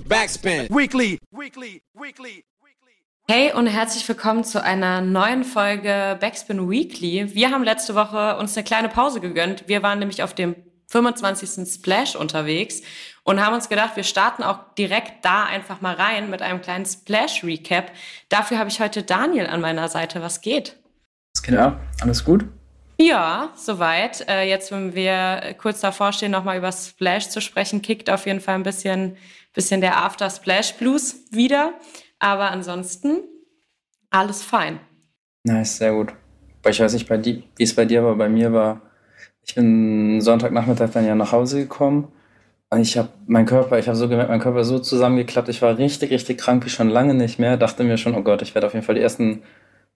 Backspin. Weekly. Weekly. Weekly. Hey und herzlich willkommen zu einer neuen Folge Backspin Weekly. Wir haben letzte Woche uns eine kleine Pause gegönnt. Wir waren nämlich auf dem 25. Splash unterwegs und haben uns gedacht, wir starten auch direkt da einfach mal rein mit einem kleinen Splash-Recap. Dafür habe ich heute Daniel an meiner Seite. Was geht? Was geht ab? Alles gut? Ja, soweit. Äh, jetzt, wenn wir kurz davor stehen, nochmal über Splash zu sprechen, kickt auf jeden Fall ein bisschen, bisschen der After Splash Blues wieder. Aber ansonsten alles fein. Nice, sehr gut. Ich weiß nicht, wie es bei dir war. Bei mir war, ich bin Sonntagnachmittag dann ja nach Hause gekommen. Und ich habe mein Körper, ich habe so gemerkt, mein Körper so zusammengeklappt. Ich war richtig, richtig krank, wie schon lange nicht mehr. Dachte mir schon, oh Gott, ich werde auf jeden Fall die ersten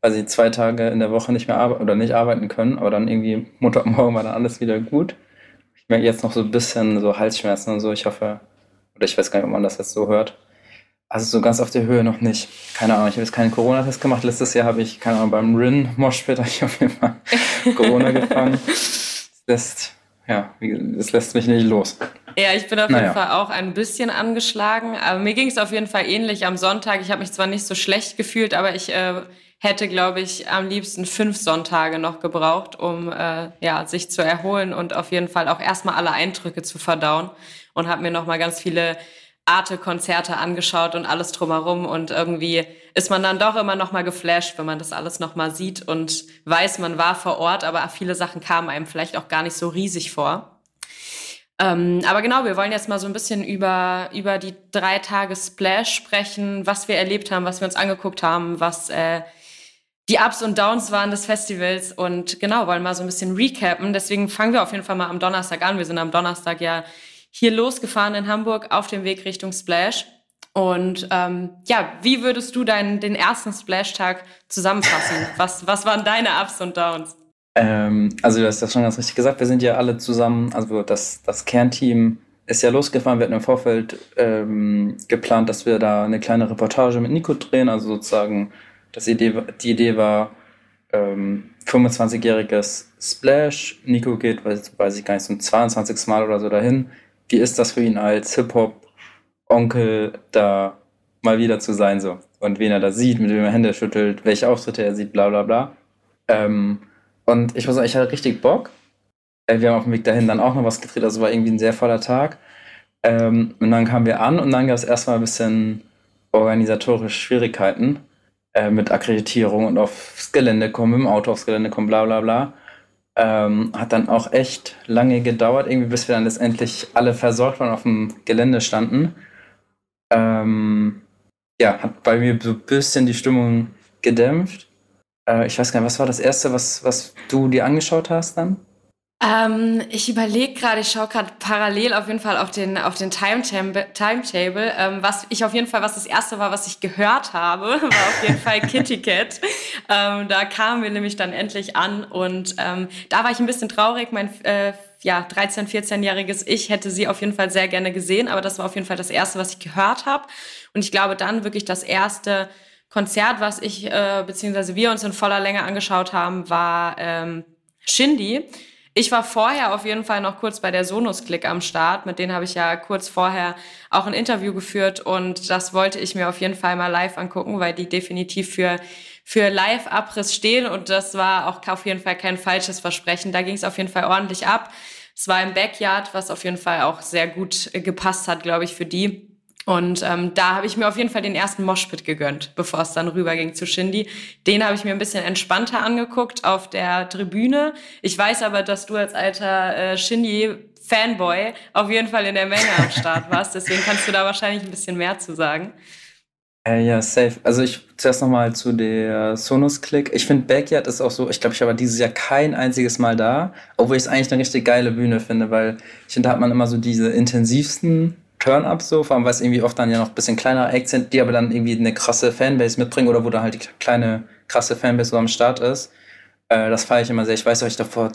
weil sie zwei Tage in der Woche nicht mehr arbeiten oder nicht arbeiten können, aber dann irgendwie Montagmorgen war dann alles wieder gut. Ich merke jetzt noch so ein bisschen so Halsschmerzen und so. Ich hoffe, oder ich weiß gar nicht, ob man das jetzt so hört. Also so ganz auf der Höhe noch nicht. Keine Ahnung, ich habe jetzt keinen Corona-Test gemacht. Letztes Jahr habe ich, keine Ahnung, beim Rin Moshpit habe ich auf jeden Fall Corona gefangen. Das lässt, ja, das lässt mich nicht los. Ja, ich bin auf naja. jeden Fall auch ein bisschen angeschlagen. Aber mir ging es auf jeden Fall ähnlich am Sonntag. Ich habe mich zwar nicht so schlecht gefühlt, aber ich äh, hätte, glaube ich, am liebsten fünf Sonntage noch gebraucht, um äh, ja, sich zu erholen und auf jeden Fall auch erstmal alle Eindrücke zu verdauen. Und habe mir nochmal ganz viele Arte-Konzerte angeschaut und alles drumherum. Und irgendwie ist man dann doch immer nochmal geflasht, wenn man das alles nochmal sieht und weiß, man war vor Ort, aber viele Sachen kamen einem vielleicht auch gar nicht so riesig vor. Ähm, aber genau, wir wollen jetzt mal so ein bisschen über, über die drei Tage Splash sprechen, was wir erlebt haben, was wir uns angeguckt haben, was äh, die Ups und Downs waren des Festivals und genau, wollen mal so ein bisschen recappen. Deswegen fangen wir auf jeden Fall mal am Donnerstag an. Wir sind am Donnerstag ja hier losgefahren in Hamburg auf dem Weg Richtung Splash. Und ähm, ja, wie würdest du deinen, den ersten Splash-Tag zusammenfassen? was, was waren deine Ups und Downs? Ähm, also du hast das schon ganz richtig gesagt. Wir sind ja alle zusammen, also das, das Kernteam ist ja losgefahren. Wir hatten im Vorfeld ähm, geplant, dass wir da eine kleine Reportage mit Nico drehen, also sozusagen das Idee, die Idee war, ähm, 25-jähriges Splash. Nico geht, weiß, weiß ich gar nicht, zum 22. Mal oder so dahin. Wie ist das für ihn als Hip-Hop-Onkel da mal wieder zu sein so? Und wen er da sieht, mit wem er Hände schüttelt, welche Auftritte er sieht, bla bla bla. Ähm, und ich muss sagen, ich hatte richtig Bock. Äh, wir haben auf dem Weg dahin dann auch noch was gedreht, also war irgendwie ein sehr voller Tag. Ähm, und dann kamen wir an und dann gab es erstmal ein bisschen organisatorische Schwierigkeiten äh, mit Akkreditierung und aufs Gelände kommen, mit dem Auto aufs Gelände kommen, bla bla bla. Ähm, hat dann auch echt lange gedauert, irgendwie bis wir dann letztendlich alle versorgt waren auf dem Gelände standen. Ähm, ja, hat bei mir so ein bisschen die Stimmung gedämpft. Äh, ich weiß gar nicht, was war das Erste, was, was du dir angeschaut hast dann? Ähm, ich überlege gerade, ich schaue gerade parallel auf jeden Fall auf den, auf den Timetable. Ähm, was ich auf jeden Fall, was das erste war, was ich gehört habe, war auf jeden Fall Kitty Cat. Ähm, da kamen wir nämlich dann endlich an und ähm, da war ich ein bisschen traurig. Mein äh, ja, 13-, 14-jähriges Ich hätte sie auf jeden Fall sehr gerne gesehen, aber das war auf jeden Fall das erste, was ich gehört habe. Und ich glaube dann wirklich das erste Konzert, was ich äh, beziehungsweise wir uns in voller Länge angeschaut haben, war ähm, Shindy ich war vorher auf jeden Fall noch kurz bei der Sonus-Click am Start. Mit denen habe ich ja kurz vorher auch ein Interview geführt und das wollte ich mir auf jeden Fall mal live angucken, weil die definitiv für für Live-Abriss stehen und das war auch auf jeden Fall kein falsches Versprechen. Da ging es auf jeden Fall ordentlich ab. Es war im Backyard, was auf jeden Fall auch sehr gut gepasst hat, glaube ich, für die. Und ähm, da habe ich mir auf jeden Fall den ersten Moshpit gegönnt, bevor es dann rüberging zu Shindy. Den habe ich mir ein bisschen entspannter angeguckt auf der Tribüne. Ich weiß aber, dass du als alter äh, Shindy-Fanboy auf jeden Fall in der Menge am Start warst. Deswegen kannst du da wahrscheinlich ein bisschen mehr zu sagen. Äh, ja, safe. Also ich zuerst nochmal zu der Sonos-Click. Ich finde Backyard ist auch so, ich glaube, ich war dieses Jahr kein einziges Mal da, obwohl ich es eigentlich eine richtig geile Bühne finde, weil ich finde, da hat man immer so diese intensivsten Turn-up so, vor allem weil es irgendwie oft dann ja noch ein bisschen kleinere Acts sind, die aber dann irgendwie eine krasse Fanbase mitbringen oder wo da halt die kleine krasse Fanbase so am Start ist. Äh, das feiere ich immer sehr. Ich weiß, euch da vor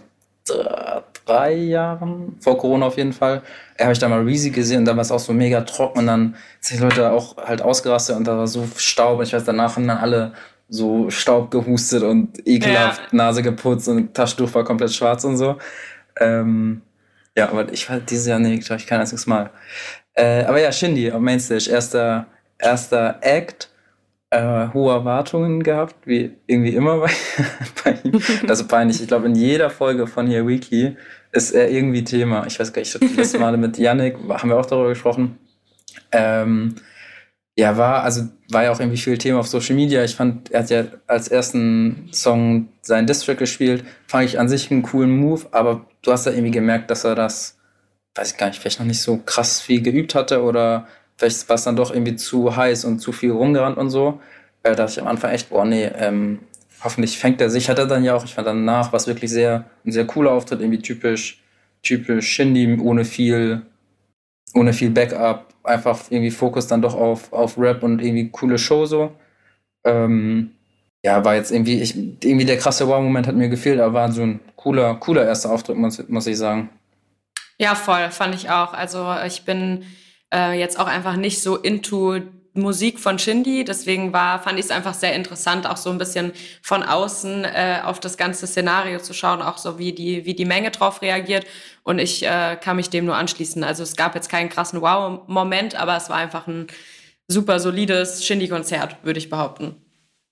drei Jahren, vor Corona auf jeden Fall, äh, habe ich da mal Reezy gesehen und da war es auch so mega trocken und dann sind die Leute auch halt ausgerastet und da war so Staub und ich weiß, danach haben dann alle so Staub gehustet und ekelhaft ja. Nase geputzt und Taschentuch war komplett schwarz und so. Ähm, ja, aber ich war dieses Jahr, nee, glaube ich, kein einziges Mal. Äh, aber ja, Shindy auf Mainstage, erster, erster Act, äh, hohe Erwartungen gehabt, wie irgendwie immer bei, bei ihm. Das ist peinlich. Ich glaube, in jeder Folge von hier Wiki ist er irgendwie Thema. Ich weiß gar nicht, das letzte Mal mit Yannick haben wir auch darüber gesprochen. Ähm, ja, war, also war ja auch irgendwie viel Thema auf Social Media. Ich fand, er hat ja als ersten Song seinen District gespielt. Fand ich an sich einen coolen Move, aber du hast ja irgendwie gemerkt, dass er das, weiß ich gar nicht, vielleicht noch nicht so krass viel geübt hatte oder vielleicht war es dann doch irgendwie zu heiß und zu viel rumgerannt und so. Da dachte ich am Anfang echt, boah, nee, ähm, hoffentlich fängt er sich. Hat er dann ja auch, ich fand danach, was wirklich sehr, ein sehr cooler Auftritt, irgendwie typisch, typisch Shindy, ohne viel, ohne viel Backup, einfach irgendwie Fokus dann doch auf, auf Rap und irgendwie coole Show so. Ähm, ja, war jetzt irgendwie, ich, irgendwie der krasse Wow-Moment hat mir gefehlt, aber war so ein cooler, cooler erster Auftritt, muss, muss ich sagen. Ja, voll, fand ich auch. Also ich bin äh, jetzt auch einfach nicht so into Musik von Shindy. Deswegen war, fand ich es einfach sehr interessant, auch so ein bisschen von außen äh, auf das ganze Szenario zu schauen, auch so wie die, wie die Menge drauf reagiert. Und ich äh, kann mich dem nur anschließen. Also es gab jetzt keinen krassen Wow-Moment, aber es war einfach ein super solides Shindy-Konzert, würde ich behaupten.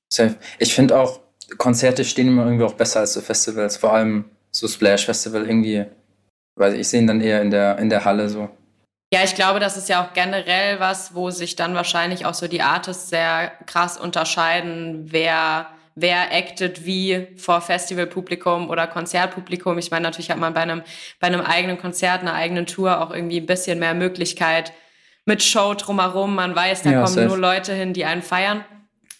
Safe. Ich finde auch, Konzerte stehen immer irgendwie auch besser als so Festivals, vor allem so Splash Festival irgendwie, weil ich sehe ihn dann eher in der, in der Halle so. Ja, ich glaube, das ist ja auch generell was, wo sich dann wahrscheinlich auch so die Artists sehr krass unterscheiden, wer wer actet wie vor Festivalpublikum oder Konzertpublikum. Ich meine, natürlich hat man bei einem, bei einem eigenen Konzert, einer eigenen Tour auch irgendwie ein bisschen mehr Möglichkeit mit Show drumherum. Man weiß, da ja, kommen nur Leute hin, die einen feiern.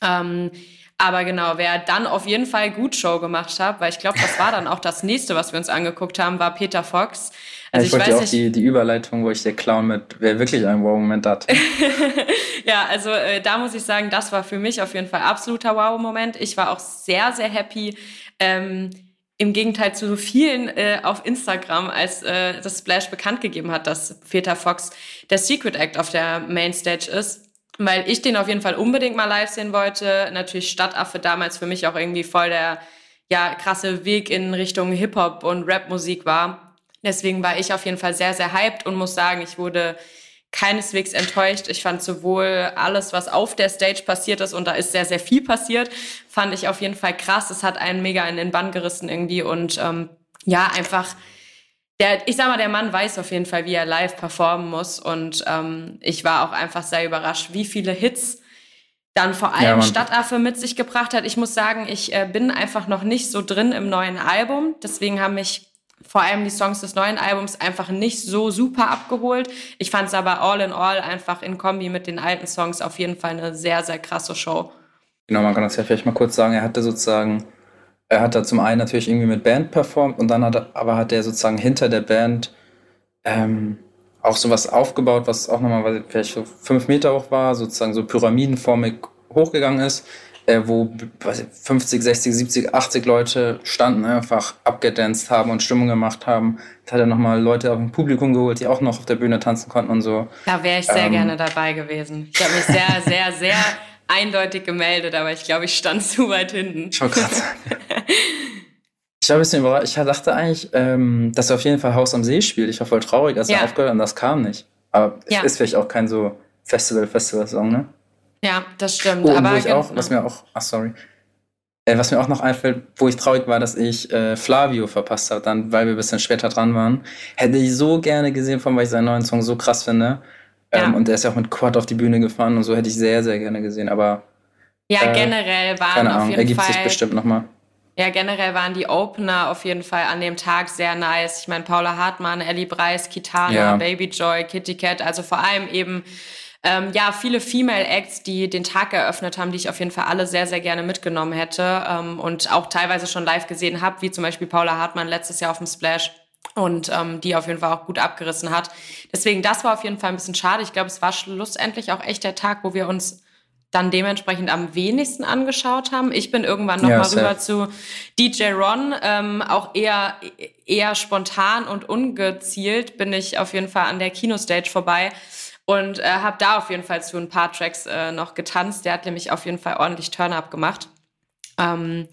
Ähm, aber genau, wer dann auf jeden Fall gut Show gemacht hat, weil ich glaube, das war dann auch das nächste, was wir uns angeguckt haben, war Peter Fox. Also ich, ich wollte auch die, die Überleitung, wo ich der Clown mit, wer wirklich einen Wow-Moment hat. ja, also äh, da muss ich sagen, das war für mich auf jeden Fall absoluter Wow-Moment. Ich war auch sehr, sehr happy. Ähm, im Gegenteil zu so vielen äh, auf Instagram, als äh, das Splash bekannt gegeben hat, dass Peter Fox der Secret Act auf der Mainstage ist. Weil ich den auf jeden Fall unbedingt mal live sehen wollte. Natürlich Stadtaffe damals für mich auch irgendwie voll der ja, krasse Weg in Richtung Hip-Hop und Rap-Musik war. Deswegen war ich auf jeden Fall sehr, sehr hyped und muss sagen, ich wurde keineswegs enttäuscht. Ich fand sowohl alles, was auf der Stage passiert ist, und da ist sehr, sehr viel passiert, fand ich auf jeden Fall krass. Es hat einen mega in den Bann gerissen irgendwie und ähm, ja, einfach. Der, ich sag mal, der Mann weiß auf jeden Fall, wie er live performen muss. Und ähm, ich war auch einfach sehr überrascht, wie viele Hits dann vor allem ja, Stadtaffe mit sich gebracht hat. Ich muss sagen, ich äh, bin einfach noch nicht so drin im neuen Album. Deswegen haben mich vor allem die Songs des neuen Albums einfach nicht so super abgeholt. Ich fand es aber all in all einfach in Kombi mit den alten Songs auf jeden Fall eine sehr, sehr krasse Show. Genau, man kann das ja vielleicht mal kurz sagen. Er hatte sozusagen, er hat da zum einen natürlich irgendwie mit Band performt und dann hat er, aber hat er sozusagen hinter der Band ähm, auch sowas aufgebaut, was auch nochmal vielleicht so fünf Meter hoch war, sozusagen so pyramidenformig hochgegangen ist äh, wo 50, 60, 70, 80 Leute standen, einfach abgedanzt haben und Stimmung gemacht haben. Da hat er nochmal Leute auf dem Publikum geholt, die auch noch auf der Bühne tanzen konnten und so. Da wäre ich sehr ähm, gerne dabei gewesen. Ich habe mich sehr, sehr, sehr eindeutig gemeldet, aber ich glaube, ich stand zu weit hinten. Gerade sagen. Ich war ein bisschen überrascht. Ich dachte eigentlich, ähm, dass er auf jeden Fall Haus am See spielt. Ich war voll traurig, als ja. er aufgehört hat und das kam nicht. Aber ja. ist vielleicht auch kein so Festival-Festival-Song, ne? Ja, das stimmt. Oh, aber wo ich auch, was mir auch, ach sorry, äh, was mir auch noch einfällt, wo ich traurig war, dass ich äh, Flavio verpasst habe, dann, weil wir ein bisschen später dran waren. Hätte ich so gerne gesehen, von weil ich seinen neuen Song so krass finde. Ähm, ja. Und der ist ja auch mit Quad auf die Bühne gefahren und so hätte ich sehr, sehr gerne gesehen. Aber ja, äh, generell waren keine Ahnung, auf jeden ergibt Fall, sich bestimmt nochmal. Ja, generell waren die Opener auf jeden Fall an dem Tag sehr nice. Ich meine, Paula Hartmann, Ellie Breis, Kitana, ja. Baby Joy, Kitty Cat, also vor allem eben ähm, ja, viele Female Acts, die den Tag eröffnet haben, die ich auf jeden Fall alle sehr, sehr gerne mitgenommen hätte ähm, und auch teilweise schon live gesehen habe, wie zum Beispiel Paula Hartmann letztes Jahr auf dem Splash und ähm, die auf jeden Fall auch gut abgerissen hat. Deswegen, das war auf jeden Fall ein bisschen schade. Ich glaube, es war schlussendlich auch echt der Tag, wo wir uns dann dementsprechend am wenigsten angeschaut haben. Ich bin irgendwann noch ja, mal rüber zu DJ Ron, ähm, auch eher eher spontan und ungezielt bin ich auf jeden Fall an der Kinostage vorbei und äh, habe da auf jeden Fall zu ein paar Tracks äh, noch getanzt. Der hat nämlich auf jeden Fall ordentlich Turn-Up gemacht. Ähm,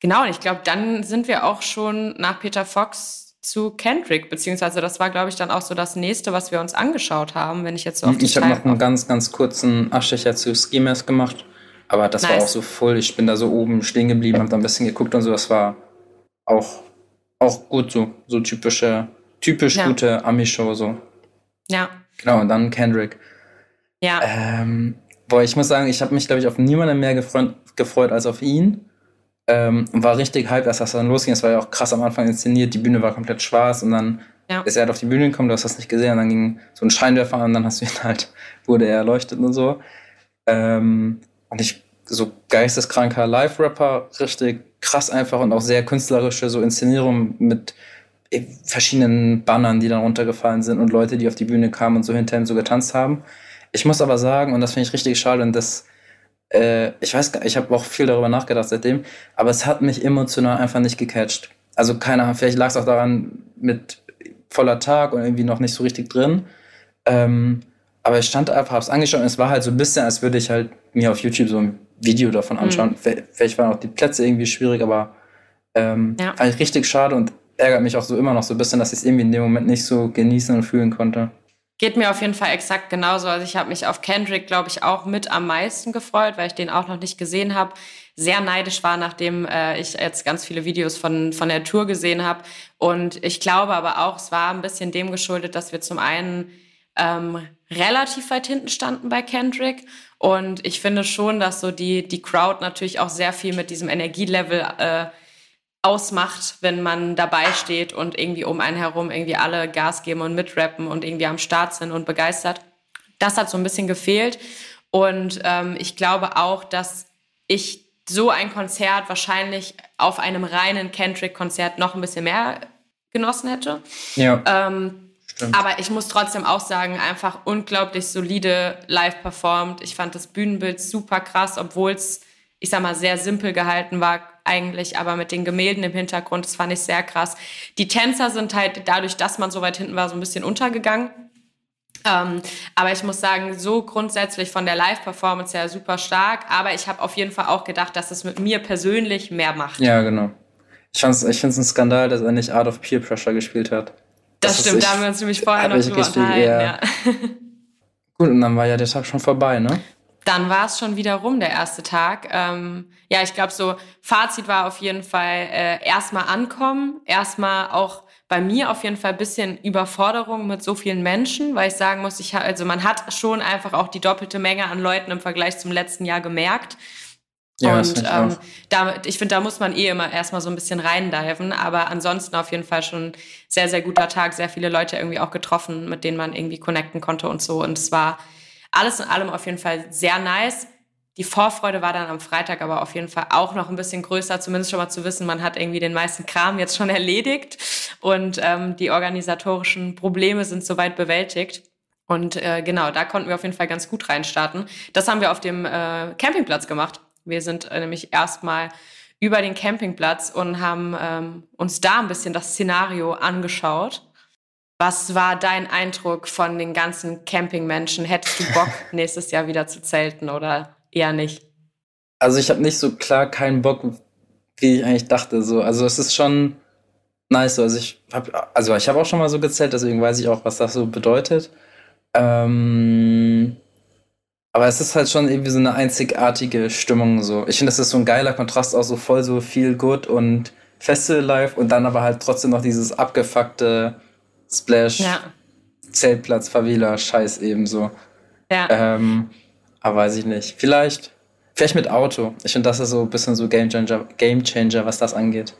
genau, und ich glaube, dann sind wir auch schon nach Peter Fox zu Kendrick, beziehungsweise das war, glaube ich, dann auch so das nächste, was wir uns angeschaut haben, wenn ich jetzt so auf die Ich habe noch einen ganz, ganz kurzen Abstecher zu Ski Mask gemacht, aber das nice. war auch so voll. Ich bin da so oben stehen geblieben, habe da ein bisschen geguckt und so. Das war auch, auch gut so, so typische, typisch ja. gute Ami-Show so. Ja. Genau, und dann Kendrick. Ja. Ähm, boah, ich muss sagen, ich habe mich, glaube ich, auf niemanden mehr gefreut, gefreut als auf ihn. Ähm, war richtig hype, als das dann losging. Es war ja auch krass am Anfang inszeniert. Die Bühne war komplett schwarz und dann ja. ist er halt auf die Bühne gekommen, du hast das nicht gesehen. Und dann ging so ein Scheinwerfer an und dann hast du ihn halt, wurde er erleuchtet und so. Ähm, und ich, so geisteskranker Live-Rapper, richtig krass einfach und auch sehr künstlerische so Inszenierung mit verschiedenen Bannern, die dann runtergefallen sind und Leute, die auf die Bühne kamen und so hinterher so getanzt haben. Ich muss aber sagen, und das finde ich richtig schade, und das, äh, ich weiß gar ich habe auch viel darüber nachgedacht seitdem, aber es hat mich emotional einfach nicht gecatcht. Also keine Ahnung, vielleicht lag es auch daran mit voller Tag und irgendwie noch nicht so richtig drin. Ähm, aber ich stand einfach, hab's angeschaut und es war halt so ein bisschen, als würde ich halt mir auf YouTube so ein Video davon mhm. anschauen. Mhm. Vielleicht waren auch die Plätze irgendwie schwierig, aber ähm, ja. fand ich richtig schade und ärgert mich auch so immer noch so ein bisschen, dass ich es irgendwie in dem Moment nicht so genießen und fühlen konnte. Geht mir auf jeden Fall exakt genauso. Also ich habe mich auf Kendrick, glaube ich, auch mit am meisten gefreut, weil ich den auch noch nicht gesehen habe. Sehr neidisch war, nachdem äh, ich jetzt ganz viele Videos von, von der Tour gesehen habe. Und ich glaube aber auch, es war ein bisschen dem geschuldet, dass wir zum einen ähm, relativ weit hinten standen bei Kendrick. Und ich finde schon, dass so die, die Crowd natürlich auch sehr viel mit diesem Energielevel äh, ausmacht, wenn man dabei steht und irgendwie um einen herum irgendwie alle Gas geben und mitrappen und irgendwie am Start sind und begeistert. Das hat so ein bisschen gefehlt. Und ähm, ich glaube auch, dass ich so ein Konzert wahrscheinlich auf einem reinen Kendrick-Konzert noch ein bisschen mehr genossen hätte. Ja. Ähm, aber ich muss trotzdem auch sagen, einfach unglaublich solide live performt. Ich fand das Bühnenbild super krass, obwohl es, ich sag mal, sehr simpel gehalten war eigentlich, aber mit den Gemälden im Hintergrund, das fand ich sehr krass. Die Tänzer sind halt dadurch, dass man so weit hinten war, so ein bisschen untergegangen. Ähm, aber ich muss sagen, so grundsätzlich von der Live-Performance her super stark. Aber ich habe auf jeden Fall auch gedacht, dass es mit mir persönlich mehr macht. Ja, genau. Ich, ich finde es ein Skandal, dass er nicht Art of Peer Pressure gespielt hat. Das, das stimmt, da haben wir uns nämlich vorher noch drüber unterhalten. Ja. Gut, und dann war ja der Tag schon vorbei, ne? Dann war es schon wieder rum, der erste Tag. Ähm, ja, ich glaube, so Fazit war auf jeden Fall äh, erstmal ankommen, erstmal auch bei mir auf jeden Fall bisschen Überforderung mit so vielen Menschen, weil ich sagen muss, ich also man hat schon einfach auch die doppelte Menge an Leuten im Vergleich zum letzten Jahr gemerkt. Ja, und ähm, da, ich finde, da muss man eh immer erstmal so ein bisschen reindiven. Aber ansonsten auf jeden Fall schon sehr, sehr guter Tag, sehr viele Leute irgendwie auch getroffen, mit denen man irgendwie connecten konnte und so. Und es war alles in allem auf jeden Fall sehr nice. Die Vorfreude war dann am Freitag aber auf jeden Fall auch noch ein bisschen größer, zumindest schon mal zu wissen, man hat irgendwie den meisten Kram jetzt schon erledigt und ähm, die organisatorischen Probleme sind soweit bewältigt. Und äh, genau, da konnten wir auf jeden Fall ganz gut reinstarten. Das haben wir auf dem äh, Campingplatz gemacht. Wir sind äh, nämlich erstmal über den Campingplatz und haben ähm, uns da ein bisschen das Szenario angeschaut was war dein Eindruck von den ganzen Campingmenschen? Hättest du Bock, nächstes Jahr wieder zu zelten oder eher nicht? Also ich habe nicht so klar keinen Bock, wie ich eigentlich dachte. So, also es ist schon nice. Also ich habe, also ich habe auch schon mal so gezählt, deswegen weiß ich auch, was das so bedeutet. Ähm, aber es ist halt schon irgendwie so eine einzigartige Stimmung. So, ich finde, das ist so ein geiler Kontrast, auch so voll so viel Good und Festival Life und dann aber halt trotzdem noch dieses abgefuckte Splash, ja. Zeltplatz, Favela, Scheiß ebenso. Ja. Ähm, aber weiß ich nicht. Vielleicht, vielleicht mit Auto. Ich finde, das ist so ein bisschen so Game Changer, Game Changer, was das angeht.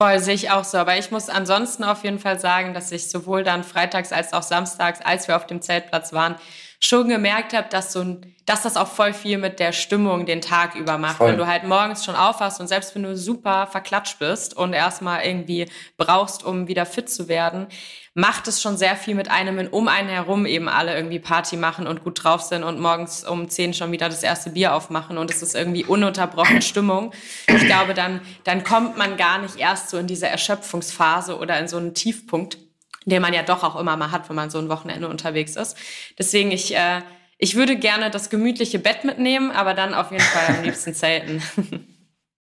Voll, sehe ich auch so. Aber ich muss ansonsten auf jeden Fall sagen, dass ich sowohl dann freitags als auch samstags, als wir auf dem Zeltplatz waren, schon gemerkt habe, dass so ein, dass das auch voll viel mit der Stimmung den Tag über macht. Voll. Wenn du halt morgens schon aufwachst und selbst wenn du super verklatscht bist und erstmal irgendwie brauchst, um wieder fit zu werden, macht es schon sehr viel mit einem, wenn um einen herum eben alle irgendwie Party machen und gut drauf sind und morgens um zehn schon wieder das erste Bier aufmachen und es ist irgendwie ununterbrochene Stimmung. Ich glaube, dann, dann kommt man gar nicht erst so in diese Erschöpfungsphase oder in so einen Tiefpunkt, den man ja doch auch immer mal hat, wenn man so ein Wochenende unterwegs ist. Deswegen, ich, äh, ich würde gerne das gemütliche Bett mitnehmen, aber dann auf jeden Fall am liebsten zelten.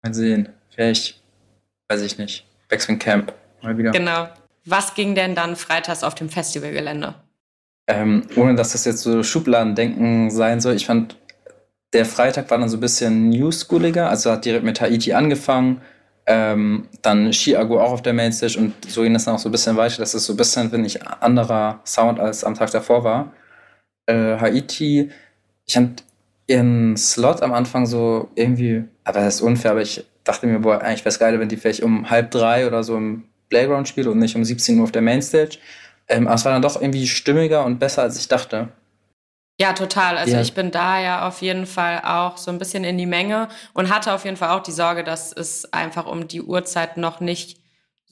Mal sehen. Vielleicht, weiß ich nicht. Wechseln Camp. Mal wieder. Genau. Was ging denn dann freitags auf dem Festivalgelände? Ähm, ohne dass das jetzt so Schubladendenken sein soll, ich fand, der Freitag war dann so ein bisschen newschooliger, also hat direkt mit Haiti angefangen, ähm, dann Chiago auch auf der Mainstage und so ging es dann auch so ein bisschen weiter. Das ist so ein bisschen, finde ich, anderer Sound als am Tag davor war. Äh, Haiti, ich fand ihren Slot am Anfang so irgendwie, aber das ist unfair, aber ich dachte mir, boah, eigentlich wäre es geil, wenn die vielleicht um halb drei oder so im Playground spielt und nicht um 17 Uhr auf der Mainstage. Ähm, aber es war dann doch irgendwie stimmiger und besser, als ich dachte. Ja, total. Also ja. ich bin da ja auf jeden Fall auch so ein bisschen in die Menge und hatte auf jeden Fall auch die Sorge, dass es einfach um die Uhrzeit noch nicht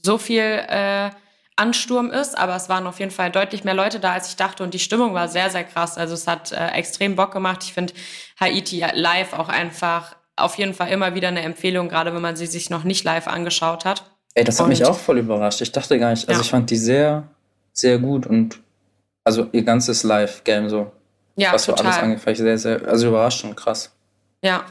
so viel äh, Ansturm ist, aber es waren auf jeden Fall deutlich mehr Leute da, als ich dachte und die Stimmung war sehr, sehr krass. Also es hat äh, extrem Bock gemacht. Ich finde Haiti live auch einfach auf jeden Fall immer wieder eine Empfehlung, gerade wenn man sie sich noch nicht live angeschaut hat. Ey, das hat und, mich auch voll überrascht. Ich dachte gar nicht, also ja. ich fand die sehr, sehr gut und also ihr ganzes Live-Game so. Ja, was total. so alles angefangen, sehr, sehr, also überraschend krass. Ja.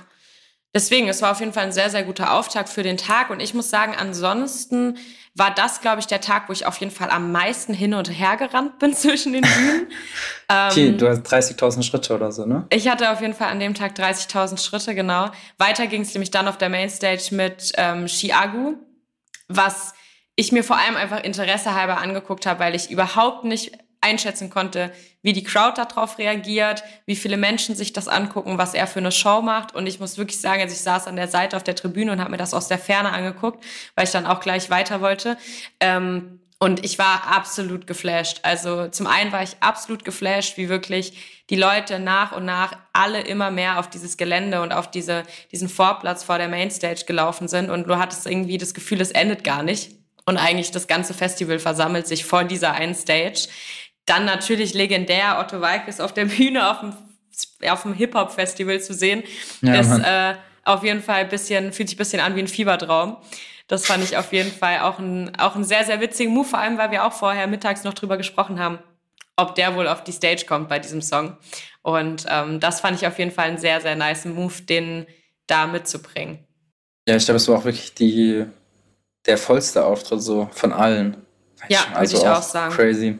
Deswegen, es war auf jeden Fall ein sehr, sehr guter Auftakt für den Tag. Und ich muss sagen, ansonsten war das, glaube ich, der Tag, wo ich auf jeden Fall am meisten hin und her gerannt bin zwischen den Bühnen. okay, ähm, du hast 30.000 Schritte oder so, ne? Ich hatte auf jeden Fall an dem Tag 30.000 Schritte, genau. Weiter ging es nämlich dann auf der Mainstage mit ähm, Chiagu, was ich mir vor allem einfach Interesse halber angeguckt habe, weil ich überhaupt nicht einschätzen konnte, wie die Crowd darauf reagiert, wie viele Menschen sich das angucken, was er für eine Show macht. Und ich muss wirklich sagen, also ich saß an der Seite auf der Tribüne und habe mir das aus der Ferne angeguckt, weil ich dann auch gleich weiter wollte. Ähm, und ich war absolut geflasht. Also zum einen war ich absolut geflasht, wie wirklich die Leute nach und nach alle immer mehr auf dieses Gelände und auf diese, diesen Vorplatz vor der Mainstage gelaufen sind. Und du hattest irgendwie das Gefühl, es endet gar nicht. Und eigentlich das ganze Festival versammelt sich vor dieser einen Stage. Dann natürlich legendär Otto Walkes auf der Bühne auf dem, auf dem Hip-Hop-Festival zu sehen. Ja, ist äh, auf jeden Fall ein bisschen, fühlt sich ein bisschen an wie ein Fiebertraum. Das fand ich auf jeden Fall auch ein, auch ein sehr, sehr witzigen Move, vor allem, weil wir auch vorher mittags noch drüber gesprochen haben, ob der wohl auf die Stage kommt bei diesem Song. Und ähm, das fand ich auf jeden Fall einen sehr, sehr nice Move, den da mitzubringen. Ja, ich glaube, es war auch wirklich die, der vollste Auftritt so von allen. Ja, also würde ich auch sagen. Crazy.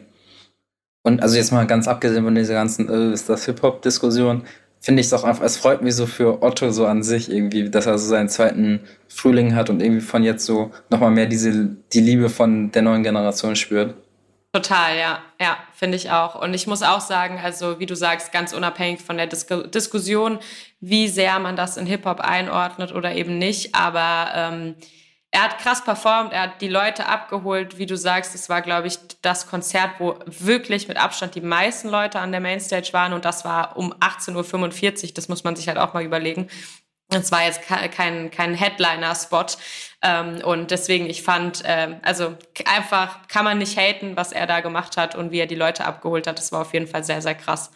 Und also jetzt mal ganz abgesehen von dieser ganzen, äh, ist das Hip-Hop-Diskussion, finde ich es auch einfach, es freut mich so für Otto so an sich irgendwie, dass er so seinen zweiten Frühling hat und irgendwie von jetzt so nochmal mehr diese, die Liebe von der neuen Generation spürt. Total, ja, ja, finde ich auch. Und ich muss auch sagen, also wie du sagst, ganz unabhängig von der Dis Diskussion, wie sehr man das in Hip-Hop einordnet oder eben nicht, aber ähm, er hat krass performt, er hat die Leute abgeholt, wie du sagst, es war, glaube ich, das Konzert, wo wirklich mit Abstand die meisten Leute an der Mainstage waren und das war um 18.45 Uhr, das muss man sich halt auch mal überlegen. Es war jetzt kein, kein Headliner-Spot. Ähm, und deswegen, ich fand, äh, also einfach kann man nicht haten, was er da gemacht hat und wie er die Leute abgeholt hat. Das war auf jeden Fall sehr, sehr krass.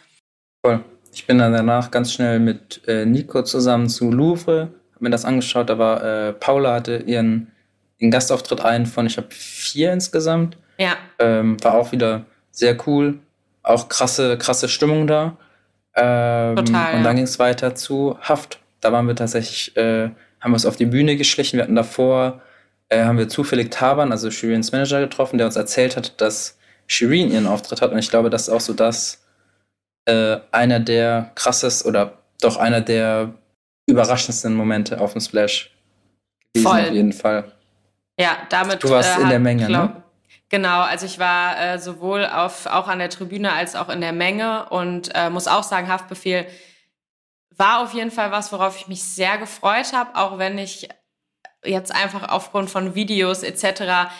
Voll. Ich bin dann danach ganz schnell mit äh, Nico zusammen zu Louvre mir das angeschaut. Da war äh, Paula hatte ihren, ihren Gastauftritt ein von, ich habe vier insgesamt. Ja. Ähm, war auch wieder sehr cool. Auch krasse, krasse Stimmung da. Ähm, Total. Und dann ja. ging es weiter zu Haft. Da waren wir tatsächlich, äh, haben wir uns auf die Bühne geschlichen. Wir hatten davor, äh, haben wir zufällig Taban, also Shireen's Manager, getroffen, der uns erzählt hat, dass Shireen ihren Auftritt hat. Und ich glaube, das ist auch so das, äh, einer der krasses oder doch einer der überraschendsten Momente auf dem Splash gewesen, Voll. auf jeden Fall. Ja, damit. Du warst äh, in der Menge, glaub, ne? Genau, also ich war äh, sowohl auf, auch an der Tribüne als auch in der Menge und äh, muss auch sagen, Haftbefehl war auf jeden Fall was, worauf ich mich sehr gefreut habe, auch wenn ich jetzt einfach aufgrund von Videos etc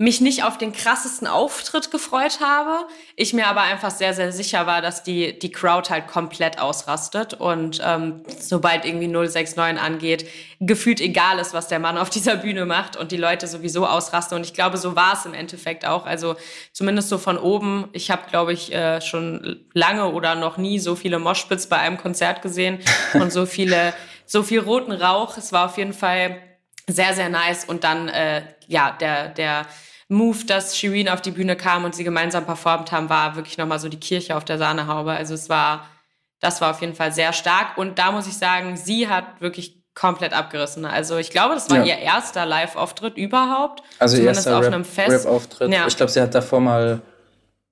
mich nicht auf den krassesten Auftritt gefreut habe. Ich mir aber einfach sehr, sehr sicher war, dass die, die Crowd halt komplett ausrastet und ähm, sobald irgendwie 069 angeht, gefühlt egal ist, was der Mann auf dieser Bühne macht und die Leute sowieso ausrasten. Und ich glaube, so war es im Endeffekt auch. Also zumindest so von oben. Ich habe, glaube ich, äh, schon lange oder noch nie so viele Moshpits bei einem Konzert gesehen und so viele, so viel roten Rauch. Es war auf jeden Fall sehr, sehr nice. Und dann, äh, ja, der, der Move, dass Shireen auf die Bühne kam und sie gemeinsam performt haben, war wirklich nochmal so die Kirche auf der Sahnehaube. Also es war, das war auf jeden Fall sehr stark. Und da muss ich sagen, sie hat wirklich komplett abgerissen. Also ich glaube, das war Ja. ihr erster Live-Auftritt überhaupt. Also ihr Zumindest erster auf Rap- einem Fest. Rap-Auftritt. Ja. Ich glaube, sie hat davor mal,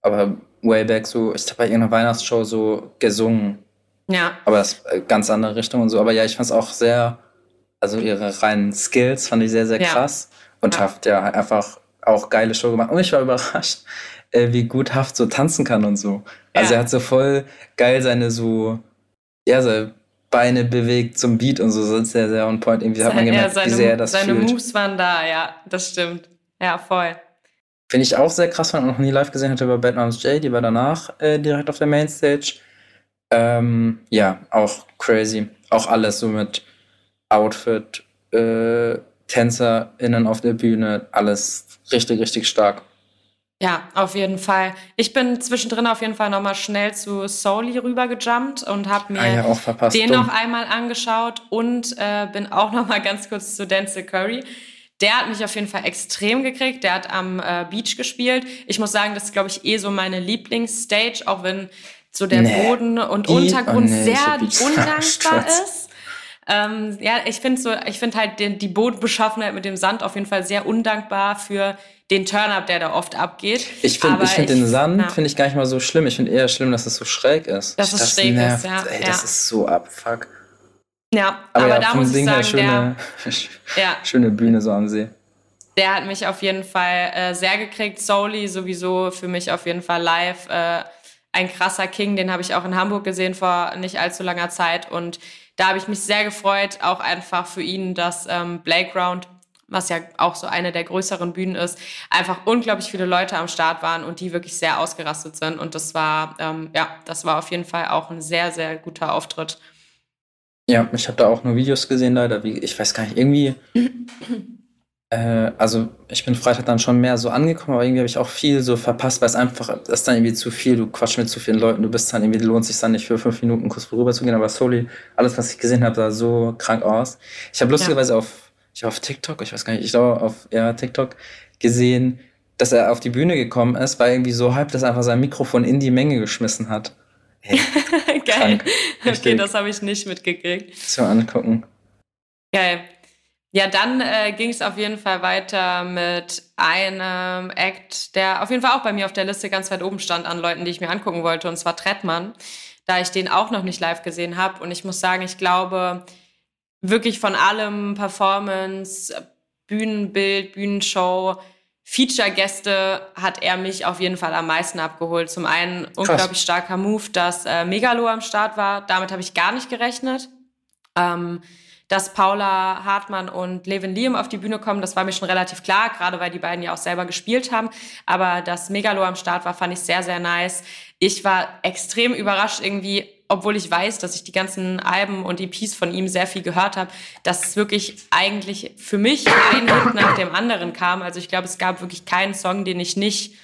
aber way back so, ich glaube bei irgendeiner Weihnachtsshow so gesungen. Ja, Aber das äh, ganz andere Richtung und so. Aber ja, ich fand es auch sehr, also ihre reinen Skills fand ich sehr, sehr Ja. krass. Und Ja. Haft ja einfach auch geile Show gemacht. Und ich war überrascht, äh, wie gut Haft so tanzen kann und so. Also Ja. er hat so voll geil seine so, ja, so Beine bewegt zum Beat und so. So ist sehr, sehr on point. Irgendwie hat man ja, gemerkt, seine, wie sehr er das seine fühlt. Moves waren da, ja, das stimmt. Ja, voll. Finde ich auch sehr krass, weil ich noch nie live gesehen hatte bei Bad Moms J, die war danach äh, direkt auf der Mainstage. Ähm, ja, auch crazy. Auch alles so mit Outfit, äh, TänzerInnen auf der Bühne, alles richtig, richtig stark. Ja, auf jeden Fall. Ich bin zwischendrin auf jeden Fall nochmal schnell zu Soli rübergejumpt und habe mir Ah ja, auch verpasst. den Dumm. noch einmal angeschaut und äh, bin auch noch mal ganz kurz zu Denzel Curry. Der hat mich auf jeden Fall extrem gekriegt. Der hat am äh, Beach gespielt. Ich muss sagen, das ist, glaube ich, eh so meine Lieblingsstage, auch wenn so der Nee. Boden und Die- Untergrund oh nee, sehr undankbar ist. Ähm, ja, ich finde so, ich finde halt den, die Bodenbeschaffenheit mit dem Sand auf jeden Fall sehr undankbar für den Turn-up, der da oft abgeht. Ich finde ich find den Sand ja. finde ich gar nicht mal so schlimm. Ich finde eher schlimm, dass es so schräg ist. Dass es das schräg ist, nervt. ja, Ey, ja. das ist so abfuck. Ja, Aber, aber, ja, da muss ich Ding her sagen, der, schöne, ja, schöne Bühne so am See. Der hat mich auf jeden Fall äh, sehr gekriegt. Soli sowieso für mich auf jeden Fall live. Äh, ein krasser King, den habe ich auch in Hamburg gesehen vor nicht allzu langer Zeit. Und da habe ich mich sehr gefreut, auch einfach für ihn, dass ähm, Playground, was ja auch so eine der größeren Bühnen ist, einfach unglaublich viele Leute am Start waren und die wirklich sehr ausgerastet sind. Und das war, ähm, ja, das war auf jeden Fall auch ein sehr, sehr guter Auftritt. Ja, ich habe da auch nur Videos gesehen, leider. Wie, ich weiß gar nicht, irgendwie. äh, also, ich bin Freitag dann schon mehr so angekommen, aber irgendwie habe ich auch viel so verpasst, weil es einfach, das ist dann irgendwie zu viel. Du quatschst mit zu vielen Leuten, du bist dann irgendwie, lohnt sich dann nicht für fünf Minuten kurz vorüber zu gehen. Aber sorry, alles, was ich gesehen habe, sah so krank aus. Ich habe lustigerweise auf, ich auf TikTok, ich weiß gar nicht, ich glaube auf ja, TikTok gesehen, dass er auf die Bühne gekommen ist, weil irgendwie so halb, dass er einfach sein Mikrofon in die Menge geschmissen hat. Hey, Geil. Okay, das habe ich nicht mitgekriegt. so angucken. Geil. Ja, dann äh, ging es auf jeden Fall weiter mit einem Act, der auf jeden Fall auch bei mir auf der Liste ganz weit oben stand an Leuten, die ich mir angucken wollte, und zwar Trettmann, da ich den auch noch nicht live gesehen habe. Und ich muss sagen, ich glaube, wirklich von allem Performance, Bühnenbild, Bühnenshow, Feature-Gäste hat er mich auf jeden Fall am meisten abgeholt. Zum einen unglaublich starker Move, dass äh, Megalo am Start war. Damit habe ich gar nicht gerechnet. Ähm, dass Paula Hartmann und Levin Liam auf die Bühne kommen, das war mir schon relativ klar, gerade weil die beiden ja auch selber gespielt haben. Aber dass Megalo am Start war, fand ich sehr, sehr nice. Ich war extrem überrascht irgendwie, obwohl ich weiß, dass ich die ganzen Alben und EPs von ihm sehr viel gehört habe, dass es wirklich eigentlich für mich ein Hit nach dem anderen kam. Also ich glaube, es gab wirklich keinen Song, den ich nicht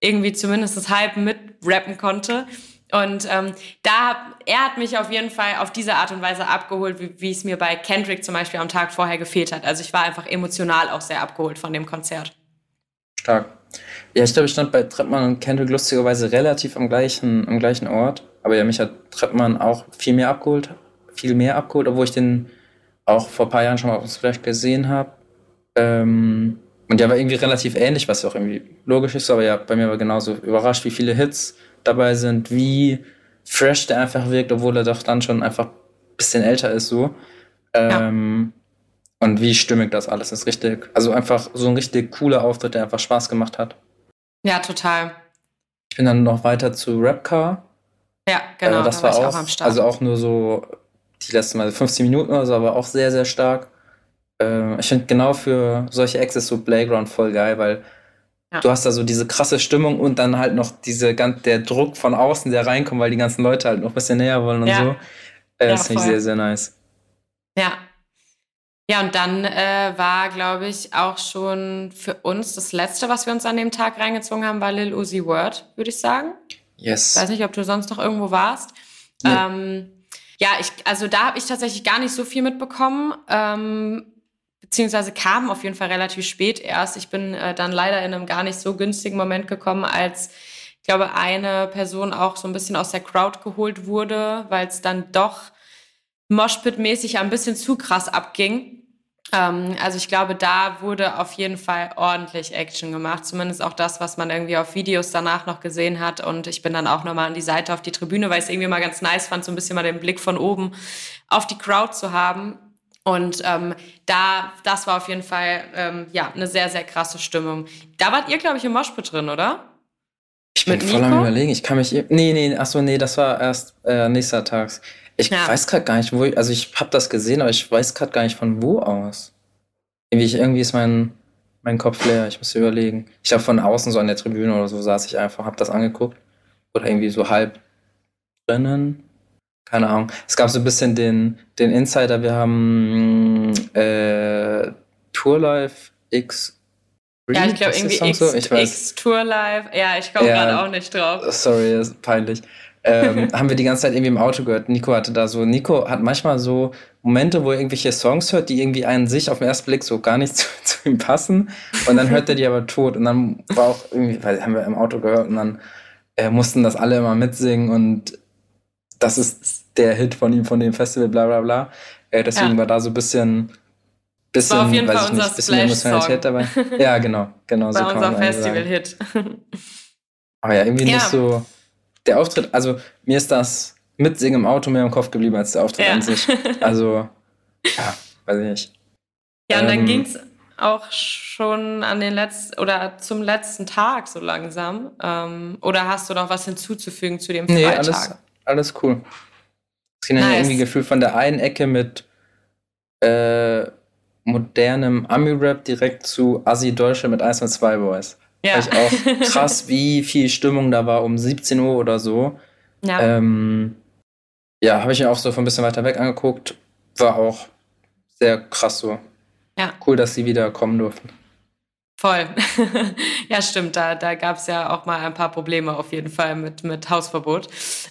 irgendwie zumindest das halb mitrappen konnte. Und ähm, da, er hat mich auf jeden Fall auf diese Art und Weise abgeholt, wie, wie es mir bei Kendrick zum Beispiel am Tag vorher gefehlt hat. Also ich war einfach emotional auch sehr abgeholt von dem Konzert. Stark. Ja, ich glaube, ich stand bei Treppmann und Kendrick lustigerweise relativ am gleichen, am gleichen Ort. Aber ja, mich hat Treppmann auch viel mehr abgeholt, viel mehr abgeholt, obwohl ich den auch vor ein paar Jahren schon mal auf dem Splash gesehen habe. Ähm, und der war irgendwie relativ ähnlich, was ja auch irgendwie logisch ist, aber ja, bei mir war genauso überrascht, wie viele Hits dabei sind, wie fresh der einfach wirkt, obwohl er doch dann schon einfach ein bisschen älter ist so. Ähm, Und wie stimmig das alles ist, richtig. Also einfach so ein richtig cooler Auftritt, der einfach Spaß gemacht hat. Ja, total. Ich bin dann noch weiter zu Rapcar. Ja, genau. äh, das da war ich auch, am Start. also auch nur so die letzten Mal 15 Minuten oder so, aber auch sehr, sehr stark. Äh, ich finde genau für solche Acts ist so Playground voll geil, weil Ja. du hast da so diese krasse Stimmung und dann halt noch diese ganz, der Druck von außen, der reinkommt, weil die ganzen Leute halt noch ein bisschen näher wollen und Ja. so. Äh, Ja, das finde ich sehr, sehr nice. Ja. Ja, und dann äh, war, glaube ich, auch schon für uns das Letzte, was wir uns an dem Tag reingezogen haben, war Lil Uzi Word, würde ich sagen. Yes. Ich weiß nicht, ob du sonst noch irgendwo warst. Nee. Ähm, ja, ich, also da habe ich tatsächlich gar nicht so viel mitbekommen. Ähm, beziehungsweise kam auf jeden Fall relativ spät erst. Ich bin äh, dann leider in einem gar nicht so günstigen Moment gekommen, als ich glaube, eine Person auch so ein bisschen aus der Crowd geholt wurde, weil es dann doch Moshpit-mäßig ein bisschen zu krass abging. Ähm, also ich glaube, da wurde auf jeden Fall ordentlich Action gemacht. Zumindest auch das, was man irgendwie auf Videos danach noch gesehen hat. Und ich bin dann auch nochmal an die Seite auf die Tribüne, weil ich es irgendwie mal ganz nice fand, so ein bisschen mal den Blick von oben auf die Crowd zu haben. Und ähm, da, das war auf jeden Fall ähm, ja eine sehr, sehr krasse Stimmung. Da wart ihr, glaube ich, im Moshpit drin, oder? Ich bin Mit voll am überlegen. Ich kann mich. Nee, nee, ach so, nee, das war erst äh, nächster Tags. Ich ja. weiß gerade gar nicht, wo ich, also ich habe das gesehen, aber ich weiß gerade gar nicht von wo aus. Irgendwie, irgendwie ist mein, mein Kopf leer, ich muss überlegen. Ich glaube, von außen so an der Tribüne oder so saß ich einfach, habe das angeguckt. Oder irgendwie so halb drinnen. Keine Ahnung. Es gab so ein bisschen den, den Insider, wir haben äh, Tour Life X ja, ich glaube irgendwie X, so? ich X Tour Live. Ja, ich komme ja, gerade auch nicht drauf. Sorry, ist peinlich ähm, haben wir die ganze Zeit irgendwie im Auto gehört. Nico hatte da so, Nico hat manchmal so Momente, wo er irgendwelche Songs hört, die irgendwie einen sich auf den ersten Blick so gar nicht zu, zu ihm passen. Und dann hört er die aber tot. Und dann war auch irgendwie, weil haben wir im Auto gehört und dann äh, mussten das alle immer mitsingen und das ist der Hit von ihm, von dem Festival, bla bla bla. Äh, deswegen ja. war da so ein bisschen, bisschen, war auf jeden weiß Fall ich nicht, bisschen Emotionalität dabei. Ja, genau, genau war so unser Festival-Hit. Aber ja, irgendwie ja. nicht so der Auftritt, also mir ist das Mitsingen im Auto mehr im Kopf geblieben als der Auftritt ja. an sich. Also, ja, weiß ich nicht. Ja, und dann ähm, ging es auch schon an den letzten oder zum letzten Tag so langsam. Ähm, oder hast du noch was hinzuzufügen zu dem nee, Freitag? Alles, alles cool. Es ging nice. dann irgendwie Gefühl von der einen Ecke mit äh, modernem Ami-Rap direkt zu Assi-Deutsche mit 1 und 2 Boys. Ja. Ich auch krass, wie viel Stimmung da war um 17 Uhr oder so. Ja. Ähm, ja, habe ich mir auch so von ein bisschen weiter weg angeguckt. War auch sehr krass so. Ja. Cool, dass sie wieder kommen durften. Voll. ja, stimmt. Da, da gab es ja auch mal ein paar Probleme auf jeden Fall mit, mit Hausverbot.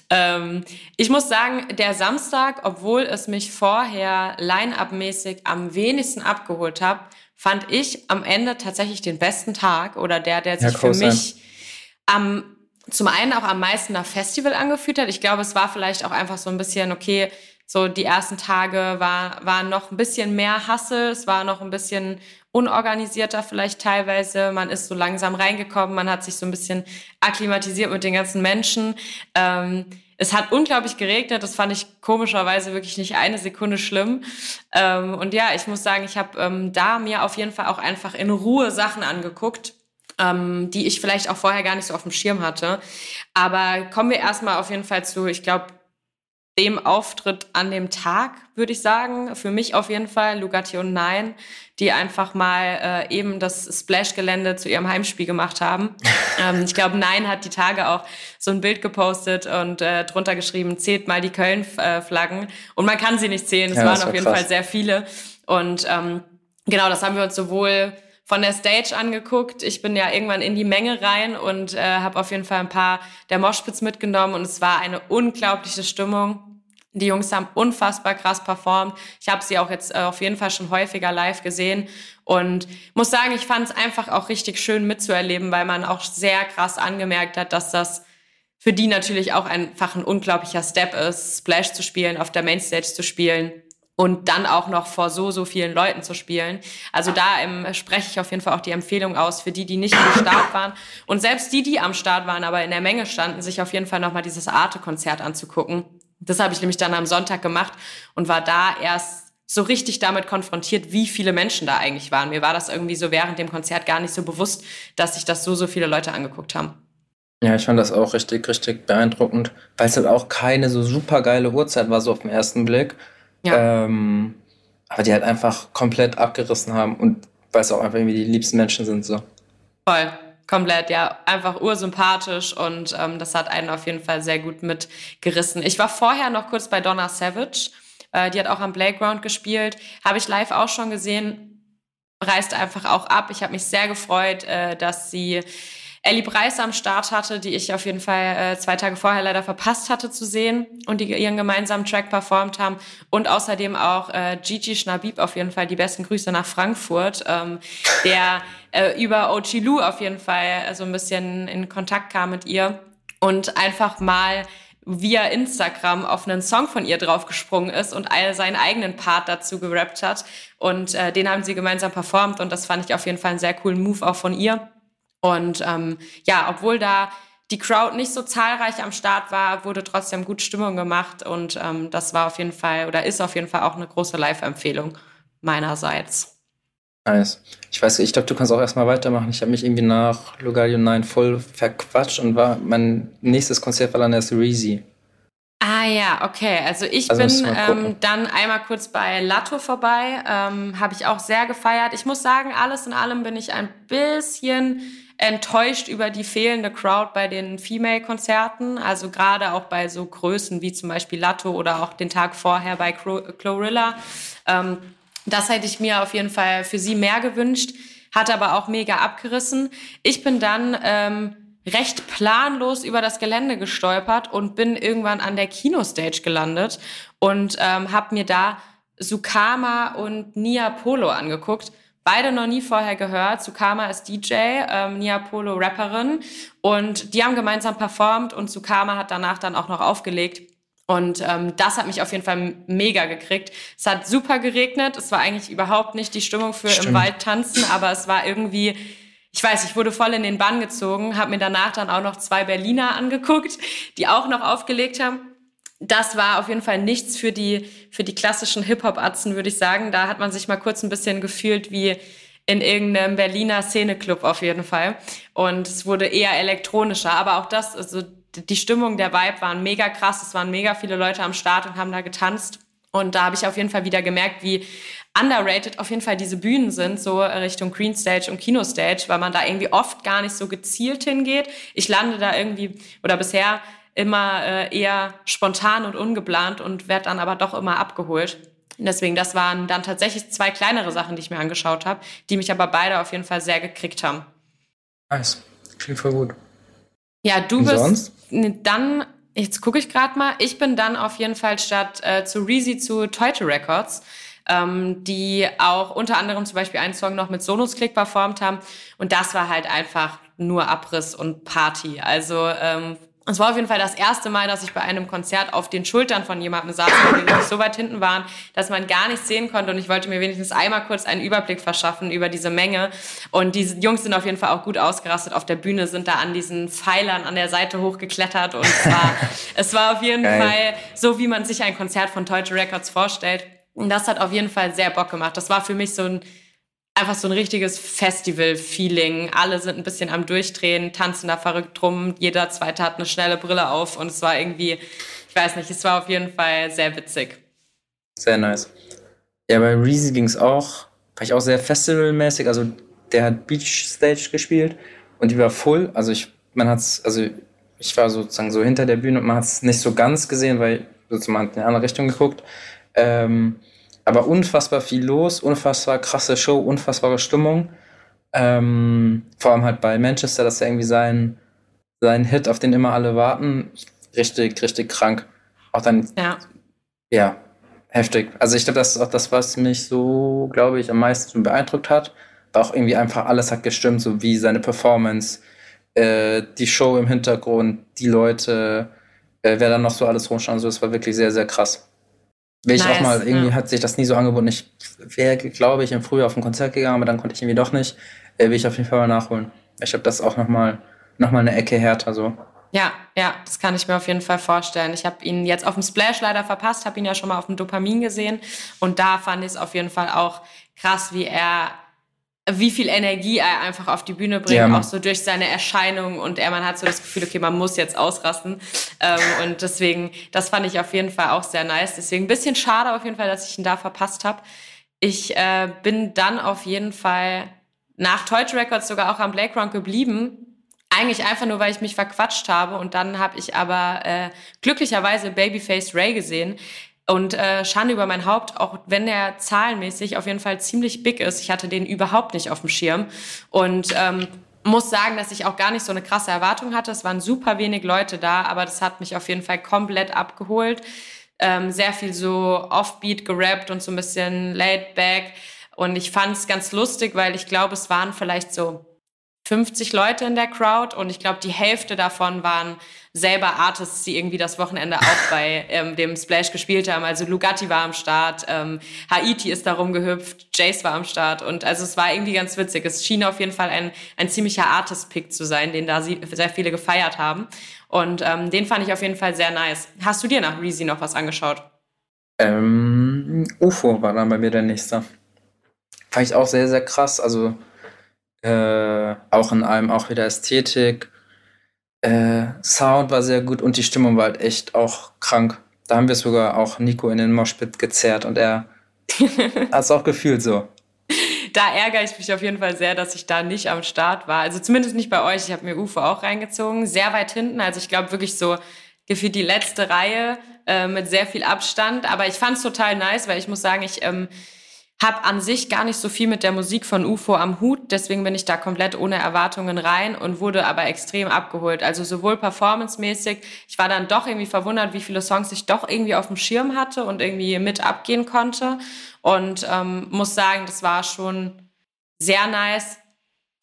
Ähm, ich muss sagen, der Samstag, obwohl es mich vorher line-up-mäßig am wenigsten abgeholt hat, fand ich am Ende tatsächlich den besten Tag oder der, der sich ja, für mich am zum einen auch am meisten nach Festival angefühlt hat. Ich glaube, es war vielleicht auch einfach so ein bisschen, okay, so die ersten Tage war, waren noch ein bisschen mehr Hassel, es war noch ein bisschen unorganisierter vielleicht teilweise. Man ist so langsam reingekommen, man hat sich so ein bisschen akklimatisiert mit den ganzen Menschen. Ähm, es hat unglaublich geregnet, das fand ich komischerweise wirklich nicht eine Sekunde schlimm. Ähm, und ja, ich muss sagen, ich habe ähm, da mir auf jeden Fall auch einfach in Ruhe Sachen angeguckt, ähm, die ich vielleicht auch vorher gar nicht so auf dem Schirm hatte. Aber kommen wir erstmal auf jeden Fall zu, ich glaube, dem Auftritt an dem Tag, würde ich sagen. Für mich auf jeden Fall Lugatti und Nein, die einfach mal äh, eben das Splash-Gelände zu ihrem Heimspiel gemacht haben. ähm, ich glaube, Nein hat die Tage auch so ein Bild gepostet und äh, drunter geschrieben, zählt mal die Köln-Flaggen. Und man kann sie nicht zählen, es ja, waren auf jeden krass. Fall sehr viele. Und ähm, genau, das haben wir uns sowohl von der Stage angeguckt. Ich bin ja irgendwann in die Menge rein und äh, habe auf jeden Fall ein paar der Moshpits mitgenommen und es war eine unglaubliche Stimmung. Die Jungs haben unfassbar krass performt. Ich habe sie auch jetzt äh, auf jeden Fall schon häufiger live gesehen und muss sagen, ich fand es einfach auch richtig schön mitzuerleben, weil man auch sehr krass angemerkt hat, dass das für die natürlich auch einfach ein unglaublicher Step ist, Splash zu spielen, auf der Mainstage zu spielen und dann auch noch vor so, so vielen Leuten zu spielen. Also da ähm, spreche ich auf jeden Fall auch die Empfehlung aus für die, die nicht am Start waren. Und selbst die, die am Start waren, aber in der Menge standen, sich auf jeden Fall nochmal dieses Arte-Konzert anzugucken. Das habe ich nämlich dann am Sonntag gemacht und war da erst so richtig damit konfrontiert, wie viele Menschen da eigentlich waren. Mir war das irgendwie so während dem Konzert gar nicht so bewusst, dass sich das so, so viele Leute angeguckt haben. Ja, ich fand das auch richtig, richtig beeindruckend, weil es halt auch keine so super geile Uhrzeit war, so auf den ersten Blick. Ja. Ähm, aber die halt einfach komplett abgerissen haben und weil es auch einfach irgendwie die liebsten Menschen sind so. Voll, komplett, ja. Einfach ursympathisch und ähm, das hat einen auf jeden Fall sehr gut mitgerissen. Ich war vorher noch kurz bei Donna Savage. Äh, die hat auch am Playground gespielt. Habe ich live auch schon gesehen. Reist einfach auch ab. Ich habe mich sehr gefreut, äh, dass sie Ellie Preis am Start hatte, die ich auf jeden Fall äh, zwei Tage vorher leider verpasst hatte zu sehen und die ihren gemeinsamen Track performt haben. Und außerdem auch äh, Gigi Schnabib auf jeden Fall die besten Grüße nach Frankfurt, ähm, der äh, über Ochi Lu auf jeden Fall äh, so ein bisschen in Kontakt kam mit ihr und einfach mal via Instagram auf einen Song von ihr draufgesprungen ist und seinen eigenen Part dazu gerappt hat. Und äh, den haben sie gemeinsam performt und das fand ich auf jeden Fall einen sehr coolen Move auch von ihr. Und ähm, ja, obwohl da die Crowd nicht so zahlreich am Start war, wurde trotzdem gut Stimmung gemacht und ähm, das war auf jeden Fall oder ist auf jeden Fall auch eine große Live-Empfehlung meinerseits. Nice. Ich weiß, ich glaube, du kannst auch erstmal weitermachen. Ich habe mich irgendwie nach Lugario 9 voll verquatscht und war mein nächstes Konzert war dann erst Reezy. Ah ja, okay. Also ich also bin ähm, dann einmal kurz bei Latto vorbei. Ähm, Habe ich auch sehr gefeiert. Ich muss sagen, alles in allem bin ich ein bisschen enttäuscht über die fehlende Crowd bei den Female-Konzerten. Also gerade auch bei so Größen wie zum Beispiel Latto oder auch den Tag vorher bei Chlorilla. Ähm, das hätte ich mir auf jeden Fall für sie mehr gewünscht, hat aber auch mega abgerissen. Ich bin dann ähm, recht planlos über das Gelände gestolpert und bin irgendwann an der Kinostage gelandet und ähm, habe mir da Sukama und Nia Polo angeguckt. Beide noch nie vorher gehört. Sukama ist DJ, ähm, Nia Polo Rapperin und die haben gemeinsam performt und Sukama hat danach dann auch noch aufgelegt. Und ähm, das hat mich auf jeden Fall mega gekriegt. Es hat super geregnet. Es war eigentlich überhaupt nicht die Stimmung für Stimmt. im Wald tanzen, aber es war irgendwie, ich weiß, ich wurde voll in den Bann gezogen, habe mir danach dann auch noch zwei Berliner angeguckt, die auch noch aufgelegt haben. Das war auf jeden Fall nichts für die, für die klassischen Hip-Hop-Atzen, würde ich sagen. Da hat man sich mal kurz ein bisschen gefühlt wie in irgendeinem Berliner Szeneclub auf jeden Fall. Und es wurde eher elektronischer. Aber auch das, also die Stimmung, der Vibe waren mega krass. Es waren mega viele Leute am Start und haben da getanzt. Und da habe ich auf jeden Fall wieder gemerkt, wie underrated auf jeden Fall diese Bühnen sind, so Richtung Green Stage und Kino Stage, weil man da irgendwie oft gar nicht so gezielt hingeht. Ich lande da irgendwie oder bisher immer äh, eher spontan und ungeplant und werde dann aber doch immer abgeholt. Deswegen, das waren dann tatsächlich zwei kleinere Sachen, die ich mir angeschaut habe, die mich aber beide auf jeden Fall sehr gekriegt haben. Nice. Klingt voll gut. Ja, du Und bist sonst? dann, jetzt gucke ich gerade mal, ich bin dann auf jeden Fall statt äh, zu Reezy zu Teute Records, ähm, die auch unter anderem zum Beispiel einen Song noch mit Sonos Click performt haben. Und das war halt einfach nur Abriss und Party. Also ähm, es war auf jeden Fall das erste Mal, dass ich bei einem Konzert auf den Schultern von jemandem saß, weil die so weit hinten waren, dass man gar nichts sehen konnte. Und ich wollte mir wenigstens einmal kurz einen Überblick verschaffen über diese Menge. Und diese Jungs sind auf jeden Fall auch gut ausgerastet auf der Bühne, sind da an diesen Pfeilern an der Seite hochgeklettert. Und es war, es war auf jeden Geil. Fall so, wie man sich ein Konzert von Deutsche Records vorstellt. Und das hat auf jeden Fall sehr Bock gemacht. Das war für mich so ein einfach so ein richtiges Festival-Feeling. Alle sind ein bisschen am Durchdrehen, tanzen da verrückt rum. Jeder Zweite hat eine schnelle Brille auf und es war irgendwie, ich weiß nicht, es war auf jeden Fall sehr witzig. Sehr nice. Ja, bei Reezy ging es auch, war ich auch sehr festivalmäßig. Also der hat Beach Stage gespielt und die war full. Also ich, man hat's, also ich war sozusagen so hinter der Bühne und man hat es nicht so ganz gesehen, weil sozusagen man hat in eine andere Richtung geguckt. Ähm, aber unfassbar viel los, unfassbar krasse Show, unfassbare Stimmung. Ähm, vor allem halt bei Manchester, dass er irgendwie sein, sein Hit, auf den immer alle warten, richtig, richtig krank. Auch dann, ja, ja heftig. Also ich glaube, das ist auch das, was mich so, glaube ich, am meisten beeindruckt hat. War auch irgendwie einfach alles hat gestimmt, so wie seine Performance, äh, die Show im Hintergrund, die Leute, äh, wer dann noch so alles rumstand. So, das war wirklich sehr, sehr krass. Wäre ich nice, auch mal, irgendwie ja. hat sich das nie so angeboten. Ich wäre, glaube ich, im Frühjahr auf ein Konzert gegangen, aber dann konnte ich irgendwie doch nicht. Äh, will ich auf jeden Fall mal nachholen. Ich habe das auch nochmal noch mal eine Ecke härter so. Ja, ja, das kann ich mir auf jeden Fall vorstellen. Ich habe ihn jetzt auf dem Splash leider verpasst, habe ihn ja schon mal auf dem Dopamin gesehen und da fand ich es auf jeden Fall auch krass, wie er wie viel Energie er einfach auf die Bühne bringt, ja. auch so durch seine Erscheinung und er, man hat so das Gefühl, okay, man muss jetzt ausrasten ähm, und deswegen, das fand ich auf jeden Fall auch sehr nice. Deswegen ein bisschen schade auf jeden Fall, dass ich ihn da verpasst habe. Ich äh, bin dann auf jeden Fall nach Deutsche Records sogar auch am Playground geblieben, eigentlich einfach nur, weil ich mich verquatscht habe. Und dann habe ich aber äh, glücklicherweise Babyface Ray gesehen, und äh, Schande über mein Haupt, auch wenn der zahlenmäßig auf jeden Fall ziemlich big ist. Ich hatte den überhaupt nicht auf dem Schirm. Und ähm, muss sagen, dass ich auch gar nicht so eine krasse Erwartung hatte. Es waren super wenig Leute da, aber das hat mich auf jeden Fall komplett abgeholt. Ähm, sehr viel so offbeat gerappt und so ein bisschen laid back. Und ich fand es ganz lustig, weil ich glaube, es waren vielleicht so 50 Leute in der Crowd und ich glaube, die Hälfte davon waren selber Artists, die irgendwie das Wochenende auch bei ähm, dem Splash gespielt haben. Also Lugatti war am Start, ähm, Haiti ist darum gehüpft, Jace war am Start und also es war irgendwie ganz witzig. Es schien auf jeden Fall ein, ein ziemlicher Artist-Pick zu sein, den da sehr viele gefeiert haben. Und ähm, den fand ich auf jeden Fall sehr nice. Hast du dir nach Reezy noch was angeschaut? Ähm, UFO war dann bei mir der nächste. Fand ich auch sehr, sehr krass. Also äh, auch in allem auch wieder Ästhetik. Äh, Sound war sehr gut und die Stimmung war halt echt auch krank. Da haben wir sogar auch Nico in den Moshpit gezerrt und er hat es auch gefühlt so. Da ärgere ich mich auf jeden Fall sehr, dass ich da nicht am Start war. Also zumindest nicht bei euch. Ich habe mir UFO auch reingezogen. Sehr weit hinten. Also ich glaube wirklich so gefühlt die letzte Reihe äh, mit sehr viel Abstand. Aber ich fand es total nice, weil ich muss sagen, ich ähm, habe an sich gar nicht so viel mit der Musik von UFO am Hut, deswegen bin ich da komplett ohne Erwartungen rein und wurde aber extrem abgeholt. Also sowohl performancemäßig, ich war dann doch irgendwie verwundert, wie viele Songs ich doch irgendwie auf dem Schirm hatte und irgendwie mit abgehen konnte. Und ähm, muss sagen, das war schon sehr nice.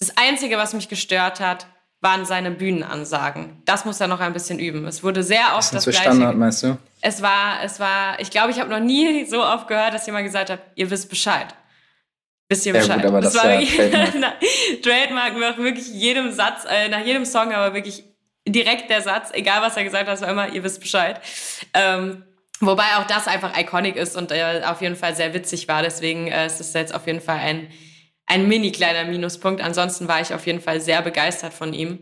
Das Einzige, was mich gestört hat, waren seine Bühnenansagen. Das muss er noch ein bisschen üben. Es wurde sehr oft das, das gleiche. Standard, meinst du? Es war, es war, ich glaube, ich habe noch nie so oft gehört, dass jemand gesagt hat, ihr wisst Bescheid. Wisst ihr Bescheid? Ja, gut, aber das, das war ja Trademark. Trademark nach wirklich jedem Satz, äh, nach jedem Song, aber wirklich direkt der Satz, egal was er gesagt hat, war immer, ihr wisst Bescheid. Ähm, wobei auch das einfach iconic ist und äh, auf jeden Fall sehr witzig war. Deswegen äh, ist es jetzt auf jeden Fall ein ein mini kleiner Minuspunkt. Ansonsten war ich auf jeden Fall sehr begeistert von ihm.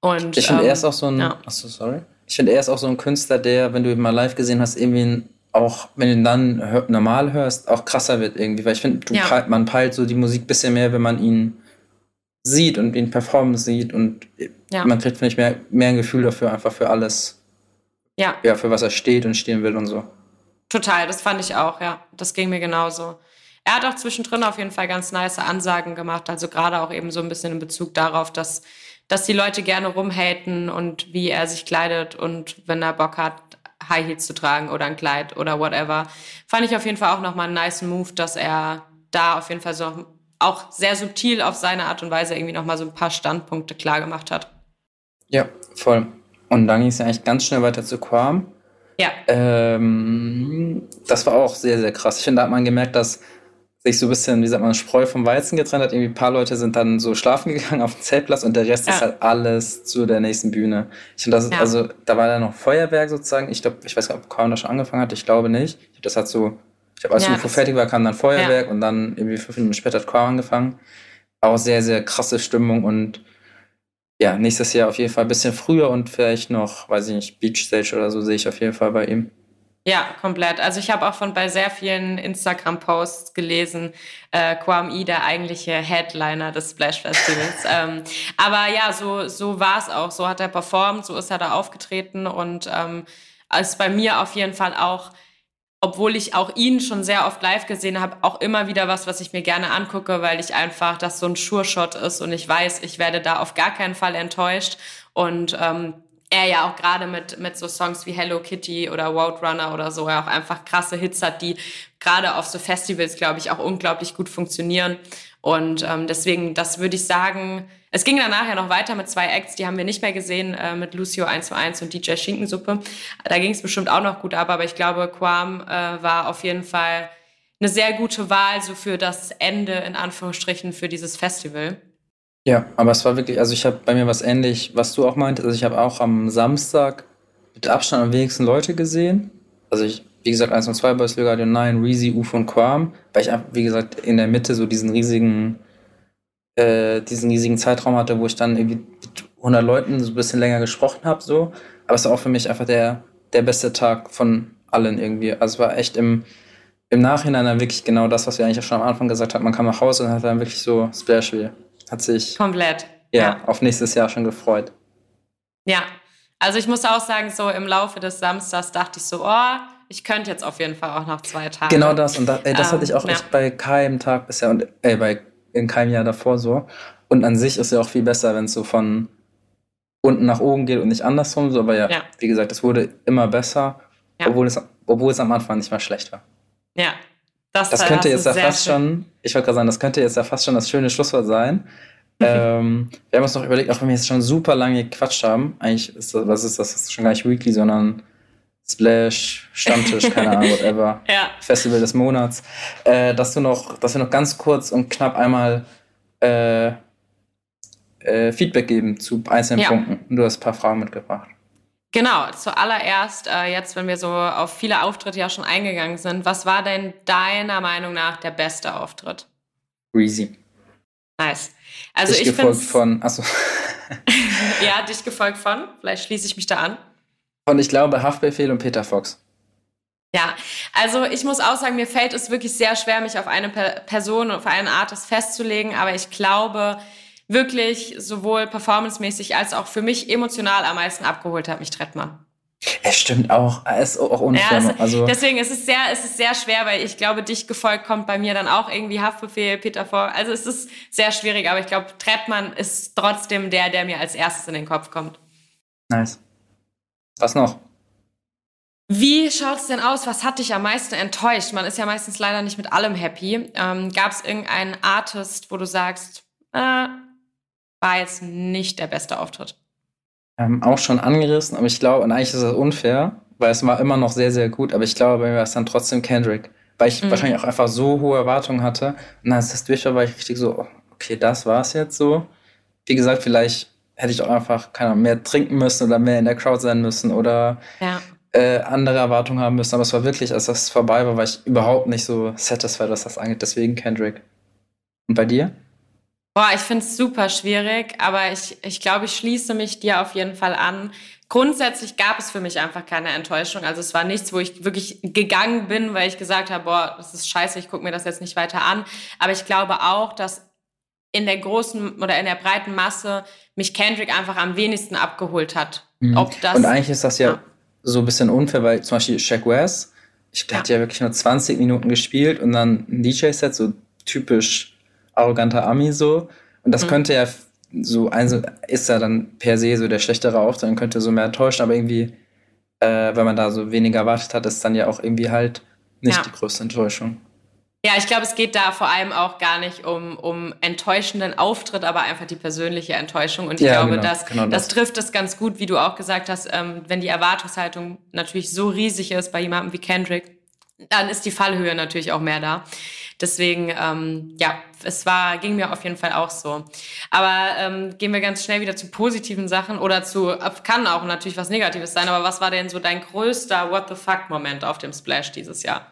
Und, ich finde, ähm, er ist auch so ein. Ja. Achso, sorry. Ich finde, er ist auch so ein Künstler, der, wenn du ihn mal live gesehen hast, irgendwie auch, wenn du ihn dann hör, normal hörst, auch krasser wird irgendwie. Weil ich finde, ja. man peilt so die Musik ein bisschen mehr, wenn man ihn sieht und ihn performen sieht. Und ja. man kriegt, finde ich, mehr, mehr ein Gefühl dafür, einfach für alles. Ja. Ja, für was er steht und stehen will und so. Total, das fand ich auch, ja. Das ging mir genauso. Er hat auch zwischendrin auf jeden Fall ganz nice Ansagen gemacht, also gerade auch eben so ein bisschen in Bezug darauf, dass, dass die Leute gerne rumhaten und wie er sich kleidet und wenn er Bock hat, High Heels zu tragen oder ein Kleid oder whatever. Fand ich auf jeden Fall auch nochmal einen nice Move, dass er da auf jeden Fall so auch sehr subtil auf seine Art und Weise irgendwie nochmal so ein paar Standpunkte klar gemacht hat. Ja, voll. Und dann ging es ja eigentlich ganz schnell weiter zu Quam. Ja. Ähm, das war auch sehr, sehr krass. Ich finde, da hat man gemerkt, dass sich so ein bisschen, wie sagt man, Spreu vom Weizen getrennt hat. Irgendwie ein paar Leute sind dann so schlafen gegangen auf dem Zeltplatz und der Rest ja. ist halt alles zu der nächsten Bühne. Ich finde, das ja. also, da war dann noch Feuerwerk sozusagen. Ich glaube, ich weiß gar nicht, ob Korn da schon angefangen hat. Ich glaube nicht. Das hat so, ich habe als ja, UFO fertig war, kam dann Feuerwerk ja. und dann irgendwie fünf Minuten später hat Korn angefangen. Auch sehr, sehr krasse Stimmung und ja, nächstes Jahr auf jeden Fall ein bisschen früher und vielleicht noch, weiß ich nicht, Beach Stage oder so sehe ich auf jeden Fall bei ihm. Ja, komplett. Also ich habe auch von bei sehr vielen Instagram-Posts gelesen, äh, Quam I, der eigentliche Headliner des Splash Festivals. ähm, aber ja, so, so war es auch. So hat er performt, so ist er da aufgetreten und ähm, ist bei mir auf jeden Fall auch, obwohl ich auch ihn schon sehr oft live gesehen habe, auch immer wieder was, was ich mir gerne angucke, weil ich einfach, das so ein Sure-Shot ist und ich weiß, ich werde da auf gar keinen Fall enttäuscht. Und ähm, er ja auch gerade mit, mit so Songs wie Hello Kitty oder Roadrunner oder so ja auch einfach krasse Hits hat, die gerade auf so Festivals, glaube ich, auch unglaublich gut funktionieren. Und ähm, deswegen, das würde ich sagen, es ging dann nachher noch weiter mit zwei Acts, die haben wir nicht mehr gesehen, äh, mit Lucio 121 und DJ Schinkensuppe. Da ging es bestimmt auch noch gut ab, aber ich glaube, Quam äh, war auf jeden Fall eine sehr gute Wahl so für das Ende in Anführungsstrichen für dieses Festival. Ja, aber es war wirklich, also ich habe bei mir was ähnlich, was du auch meintest. Also ich habe auch am Samstag mit Abstand am wenigsten Leute gesehen. Also ich, wie gesagt, 1 und 2 Boys, Legadio 9, Reezy, Ufo und Quam, weil ich, wie gesagt, in der Mitte so diesen riesigen, äh, diesen riesigen Zeitraum hatte, wo ich dann irgendwie mit 100 Leuten so ein bisschen länger gesprochen habe, so. Aber es war auch für mich einfach der, der beste Tag von allen irgendwie. Also es war echt im, im Nachhinein dann wirklich genau das, was wir eigentlich auch schon am Anfang gesagt haben. Man kam nach Hause und hat dann wirklich so Splashville hat sich komplett ja, ja, auf nächstes Jahr schon gefreut. Ja, also ich muss auch sagen, so im Laufe des Samstags dachte ich so, oh, ich könnte jetzt auf jeden Fall auch noch zwei Tage. Genau das und da, ey, das ähm, hatte ich auch ja. echt bei keinem Tag bisher und ey, bei in keinem Jahr davor so. Und an sich ist ja auch viel besser, wenn es so von unten nach oben geht und nicht andersrum. So, aber ja, ja. wie gesagt, es wurde immer besser, ja. obwohl, es, obwohl es am Anfang nicht mal schlecht war. Ja, das, das könnte jetzt ja fast schön. schon, ich wollte gerade sagen, das könnte jetzt ja fast schon das schöne Schlusswort sein. ähm, wir haben uns noch überlegt, auch wenn wir jetzt schon super lange gequatscht haben, eigentlich ist das, was ist das, das ist schon gar nicht Weekly, sondern Splash, Stammtisch, keine Ahnung, whatever, ja. Festival des Monats, äh, dass du noch, dass wir noch ganz kurz und knapp einmal äh, äh, Feedback geben zu einzelnen Ja. Punkten. Und du hast ein paar Fragen mitgebracht. Genau, zuallererst, äh, jetzt, wenn wir so auf viele Auftritte ja schon eingegangen sind, was war denn deiner Meinung nach der beste Auftritt? Breezy. Nice. Also Dich ich gefolgt von, achso, ja, dich gefolgt von, vielleicht schließe ich mich da an. von ich glaube Haftbefehl und Peter Fox. Ja, also ich muss auch sagen, mir fällt es wirklich sehr schwer, mich auf eine Per- Person, auf einen Artist festzulegen, aber ich glaube wirklich sowohl performancemäßig als auch für mich emotional am meisten abgeholt hat mich Trettmann. Es stimmt auch, es ist auch Ja, unfair. es, also, deswegen ist es sehr, es ist sehr schwer, weil ich glaube, dich gefolgt kommt bei mir dann auch irgendwie Haftbefehl, Peter vor. Also es ist sehr schwierig, aber ich glaube, Trettmann ist trotzdem der, der mir als erstes in den Kopf kommt. nice. Was noch? Wie schaut's denn aus? Was hat dich am meisten enttäuscht? Man ist ja meistens leider nicht mit allem happy. Ähm, Gab es irgendeinen Artist, wo du sagst, äh, war jetzt nicht der beste Auftritt? Ähm, auch schon angerissen, aber ich glaube, und eigentlich ist das unfair, weil es war immer noch sehr, sehr gut, aber ich glaube, bei mir war es dann trotzdem Kendrick, weil ich Mhm. wahrscheinlich auch einfach so hohe Erwartungen hatte. Und als das durch war, war ich richtig so, oh, okay, das war's jetzt so. Wie gesagt, vielleicht hätte ich auch einfach, keine Ahnung, mehr trinken müssen oder mehr in der Crowd sein müssen oder Ja. äh, andere Erwartungen haben müssen. Aber es war wirklich, als das vorbei war, war ich überhaupt nicht so satisfied, was das angeht. Deswegen Kendrick. Und bei dir? Boah, ich finde es super schwierig, aber ich, ich glaube, ich schließe mich dir auf jeden Fall an. Grundsätzlich gab es für mich einfach keine Enttäuschung. Also es war nichts, wo ich wirklich gegangen bin, weil ich gesagt habe, boah, das ist scheiße, ich gucke mir das jetzt nicht weiter an. Aber ich glaube auch, dass in der großen oder in der breiten Masse mich Kendrick einfach am wenigsten abgeholt hat. Mhm. Ob das Und eigentlich ist das ja, Ja. so ein bisschen unfair, weil zum Beispiel Shaq West, ich, der hat ja wirklich nur 20 Minuten gespielt und dann ein DJ-Set, so typisch arroganter Ami so. Und das Mhm. könnte ja so, also ist ja dann per se so der schlechtere Auftritt und könnte so mehr enttäuschen, aber irgendwie, äh, wenn man da so weniger erwartet hat, ist dann ja auch irgendwie halt nicht Ja. die größte Enttäuschung. Ja, ich glaube, es geht da vor allem auch gar nicht um, um enttäuschenden Auftritt, aber einfach die persönliche Enttäuschung. Und ich Ja, glaube, genau, das, genau das das. trifft es ganz gut, wie du auch gesagt hast, ähm, wenn die Erwartungshaltung natürlich so riesig ist bei jemandem wie Kendrick, dann ist die Fallhöhe natürlich auch mehr da. Deswegen, ähm, ja, es war, ging mir auf jeden Fall auch so. Aber ähm, gehen wir ganz schnell wieder zu positiven Sachen oder zu, kann auch natürlich was Negatives sein, aber was war denn so dein größter What the fuck-Moment auf dem Splash dieses Jahr?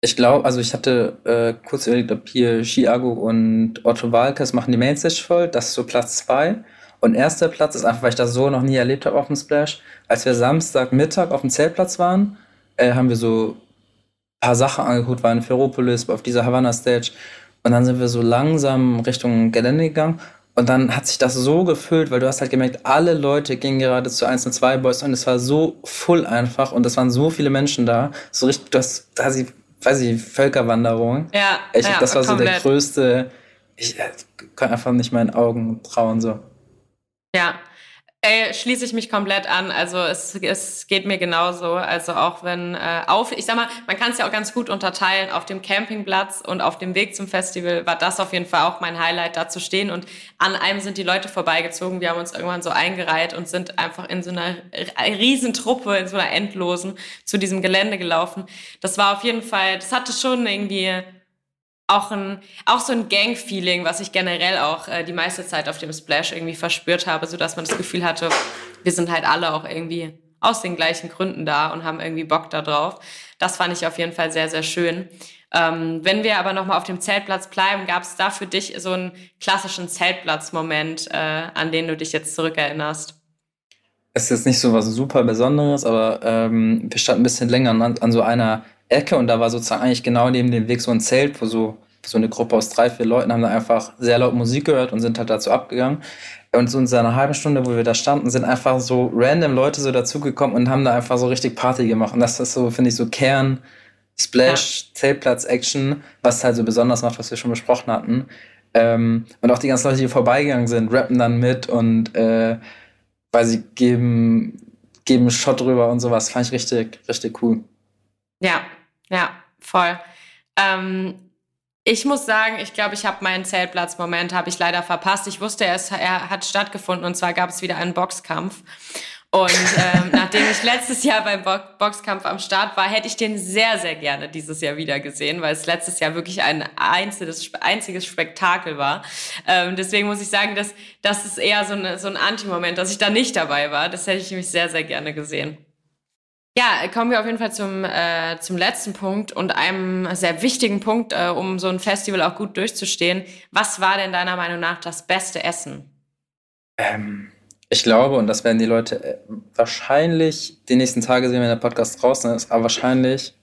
Ich glaube, also ich hatte äh, kurz überlegt, ob hier Chiago und Otto Walkes machen die Mainstage voll. Das ist so Platz zwei. Und erster Platz ist einfach, weil ich das so noch nie erlebt habe auf dem Splash. Als wir Samstagmittag auf dem Zeltplatz waren, äh, haben wir so paar Sachen angeguckt, waren in Ferropolis auf dieser Havana Stage. Und dann sind wir so langsam Richtung Gelände gegangen. Und dann hat sich das so gefüllt, weil du hast halt gemerkt, alle Leute gingen gerade zu 1 und 2 Boys und es war so full einfach und es waren so viele Menschen da. So richtig, das, da sie, weiß ich, Völkerwanderung. Ja, Ich, ja, das war so der komplett. größte, ich äh, kann einfach nicht meinen Augen trauen, so. Ja, Ey, schließe ich mich komplett an. Also es, es geht mir genauso. Also auch wenn äh, auf, ich sag mal, man kann es ja auch ganz gut unterteilen. Auf dem Campingplatz und auf dem Weg zum Festival war das auf jeden Fall auch mein Highlight, da zu stehen. Und an einem sind die Leute vorbeigezogen. Wir haben uns irgendwann so eingereiht und sind einfach in so einer Riesentruppe, in so einer endlosen, zu diesem Gelände gelaufen. Das war auf jeden Fall, das hatte schon irgendwie auch ein auch so ein Gang-Feeling, was ich generell auch äh, die meiste Zeit auf dem Splash irgendwie verspürt habe, so dass man das Gefühl hatte, wir sind halt alle auch irgendwie aus den gleichen Gründen da und haben irgendwie Bock da drauf. Das fand ich auf jeden Fall sehr sehr schön. Ähm, wenn wir aber noch mal auf dem Zeltplatz bleiben, gab es da für dich so einen klassischen Zeltplatz-Moment, äh, an den du dich jetzt zurückerinnerst? Es ist jetzt nicht so was super Besonderes, aber ähm, wir standen ein bisschen länger an, an so einer Ecke und da war sozusagen eigentlich genau neben dem Weg so ein Zelt, wo so, so eine Gruppe aus drei, vier Leuten haben da einfach sehr laut Musik gehört und sind halt dazu abgegangen. Und so in so einer halben Stunde, wo wir da standen, sind einfach so random Leute so dazugekommen und haben da einfach so richtig Party gemacht. Und das ist so, finde ich, so Kern, Splash, Zeltplatz-Action, was halt so besonders macht, was wir schon besprochen hatten. Ähm, und auch die ganzen Leute, die vorbeigegangen sind, rappen dann mit und äh, weil sie geben, geben einen Shot drüber und sowas, fand ich richtig, richtig cool. Ja, ja, voll. Ähm, Ich muss sagen, ich glaube, ich habe meinen Zeltplatzmoment habe ich leider verpasst. Ich wusste, er, ist, er hat stattgefunden und zwar gab es wieder einen Boxkampf. Und ähm, nachdem ich letztes Jahr beim Bo Boxkampf am Start war, hätte ich den sehr, sehr gerne dieses Jahr wieder gesehen, weil es letztes Jahr wirklich ein einziges, einziges Spektakel war. Ähm, deswegen muss ich sagen, dass das ist eher so, eine, so ein Anti-Moment, dass ich da nicht dabei war. Das hätte ich nämlich sehr, sehr gerne gesehen. Ja, kommen wir auf jeden Fall zum, äh, zum letzten Punkt und einem sehr wichtigen Punkt, äh, um so ein Festival auch gut durchzustehen. Was war denn deiner Meinung nach das beste Essen? Ähm, ich glaube, und das werden die Leute äh, wahrscheinlich die nächsten Tage sehen, wenn der Podcast draußen ist, aber wahrscheinlich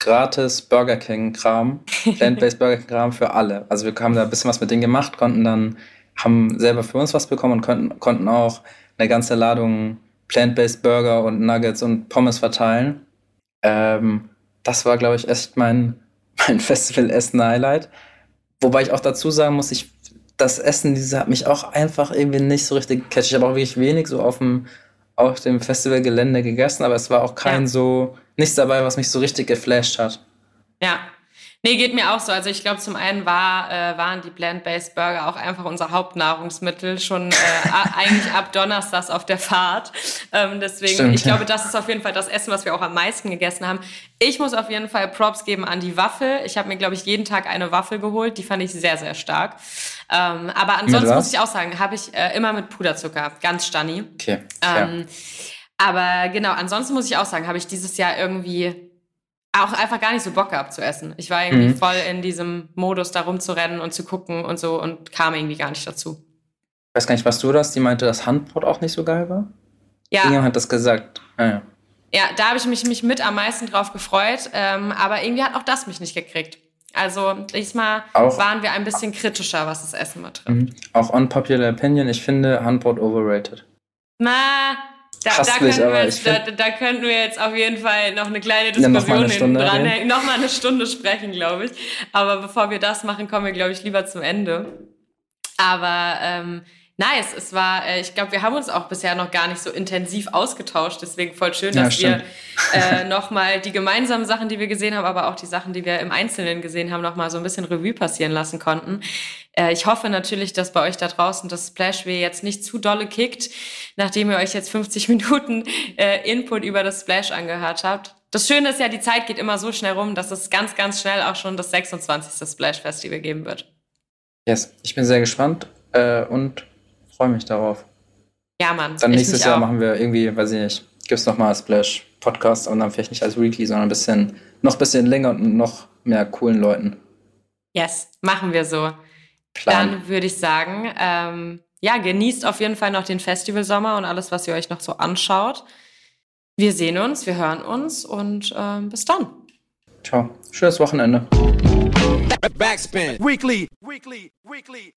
gratis Burger King-Kram, Plant-Based Burger King-Kram für alle. Also wir haben da ein bisschen was mit denen gemacht, konnten dann, haben selber für uns was bekommen und konnten, konnten auch eine ganze Ladung Plant-Based Burger und Nuggets und Pommes verteilen. Ähm, das war, glaube ich, echt mein, mein Festival-Essen-Highlight. Wobei ich auch dazu sagen muss, ich, das Essen, diese hat mich auch einfach irgendwie nicht so richtig gecatcht. Ich habe auch wirklich wenig so auf dem, auf dem Festivalgelände gegessen, aber es war auch kein ja. so, nichts dabei, was mich so richtig geflasht hat. Ja, Nee, geht mir auch so. Also ich glaube, zum einen war, äh, waren die Plant-Based Burger auch einfach unser Hauptnahrungsmittel schon äh, eigentlich ab Donnerstags auf der Fahrt. Ähm, deswegen, Stimmt, ich ja. glaube, das ist auf jeden Fall das Essen, was wir auch am meisten gegessen haben. Ich muss auf jeden Fall Props geben an die Waffel. Ich habe mir, glaube ich, jeden Tag eine Waffel geholt. Die fand ich sehr, sehr stark. Ähm, aber ansonsten muss ich auch sagen, habe ich äh, immer mit Puderzucker. Ganz stanni. Okay. Ähm, aber genau, ansonsten muss ich auch sagen, habe ich dieses Jahr irgendwie auch einfach gar nicht so Bock gehabt zu essen. Ich war irgendwie mhm. voll in diesem Modus, da rumzurennen und zu gucken und so und kam irgendwie gar nicht dazu. Ich weiß gar nicht, was du das? Die meinte, dass Handbrot auch nicht so geil war? Ja. Irgendjemand hat das gesagt. Ah, ja. ja, da habe ich mich, mich mit am meisten drauf gefreut, ähm, aber irgendwie hat auch das mich nicht gekriegt. Also diesmal auch, waren wir ein bisschen kritischer, was das Essen betrifft. Mhm. Auch unpopular opinion, ich finde Handbrot overrated. Na, da, da, können wir jetzt, da, da, könnten wir jetzt auf jeden Fall noch eine kleine Diskussion ja, noch hinten dran, noch mal eine Stunde sprechen, glaube ich. Aber bevor wir das machen, kommen wir, glaube ich, lieber zum Ende. Aber ähm, nice, es war, äh, ich glaube, wir haben uns auch bisher noch gar nicht so intensiv ausgetauscht. Deswegen voll schön, dass ja, wir äh, noch mal die gemeinsamen Sachen, die wir gesehen haben, aber auch die Sachen, die wir im Einzelnen gesehen haben, noch mal so ein bisschen Revue passieren lassen konnten. Äh, ich hoffe natürlich, dass bei euch da draußen das Splashway jetzt nicht zu dolle kickt, nachdem ihr euch jetzt 50 Minuten äh, Input über das Splash angehört habt. Das Schöne ist ja, die Zeit geht immer so schnell rum, dass es ganz, ganz schnell auch schon das 26. Splash Festival geben wird. Yes, ich bin sehr gespannt äh, und freue mich darauf. Ja, Mann. Dann nächstes Jahr auch. machen wir irgendwie, weiß ich nicht, gibt es nochmal Splash Podcast und dann vielleicht nicht als Weekly, sondern ein bisschen, noch ein bisschen länger und noch mehr coolen Leuten. Yes, machen wir so. Plan. Dann würde ich sagen, ähm, ja, genießt auf jeden Fall noch den Festivalsommer und alles, was ihr euch noch so anschaut. Wir sehen uns, wir hören uns und ähm, bis dann. Ciao. Schönes Wochenende. Backspin. Weekly. Weekly. Weekly.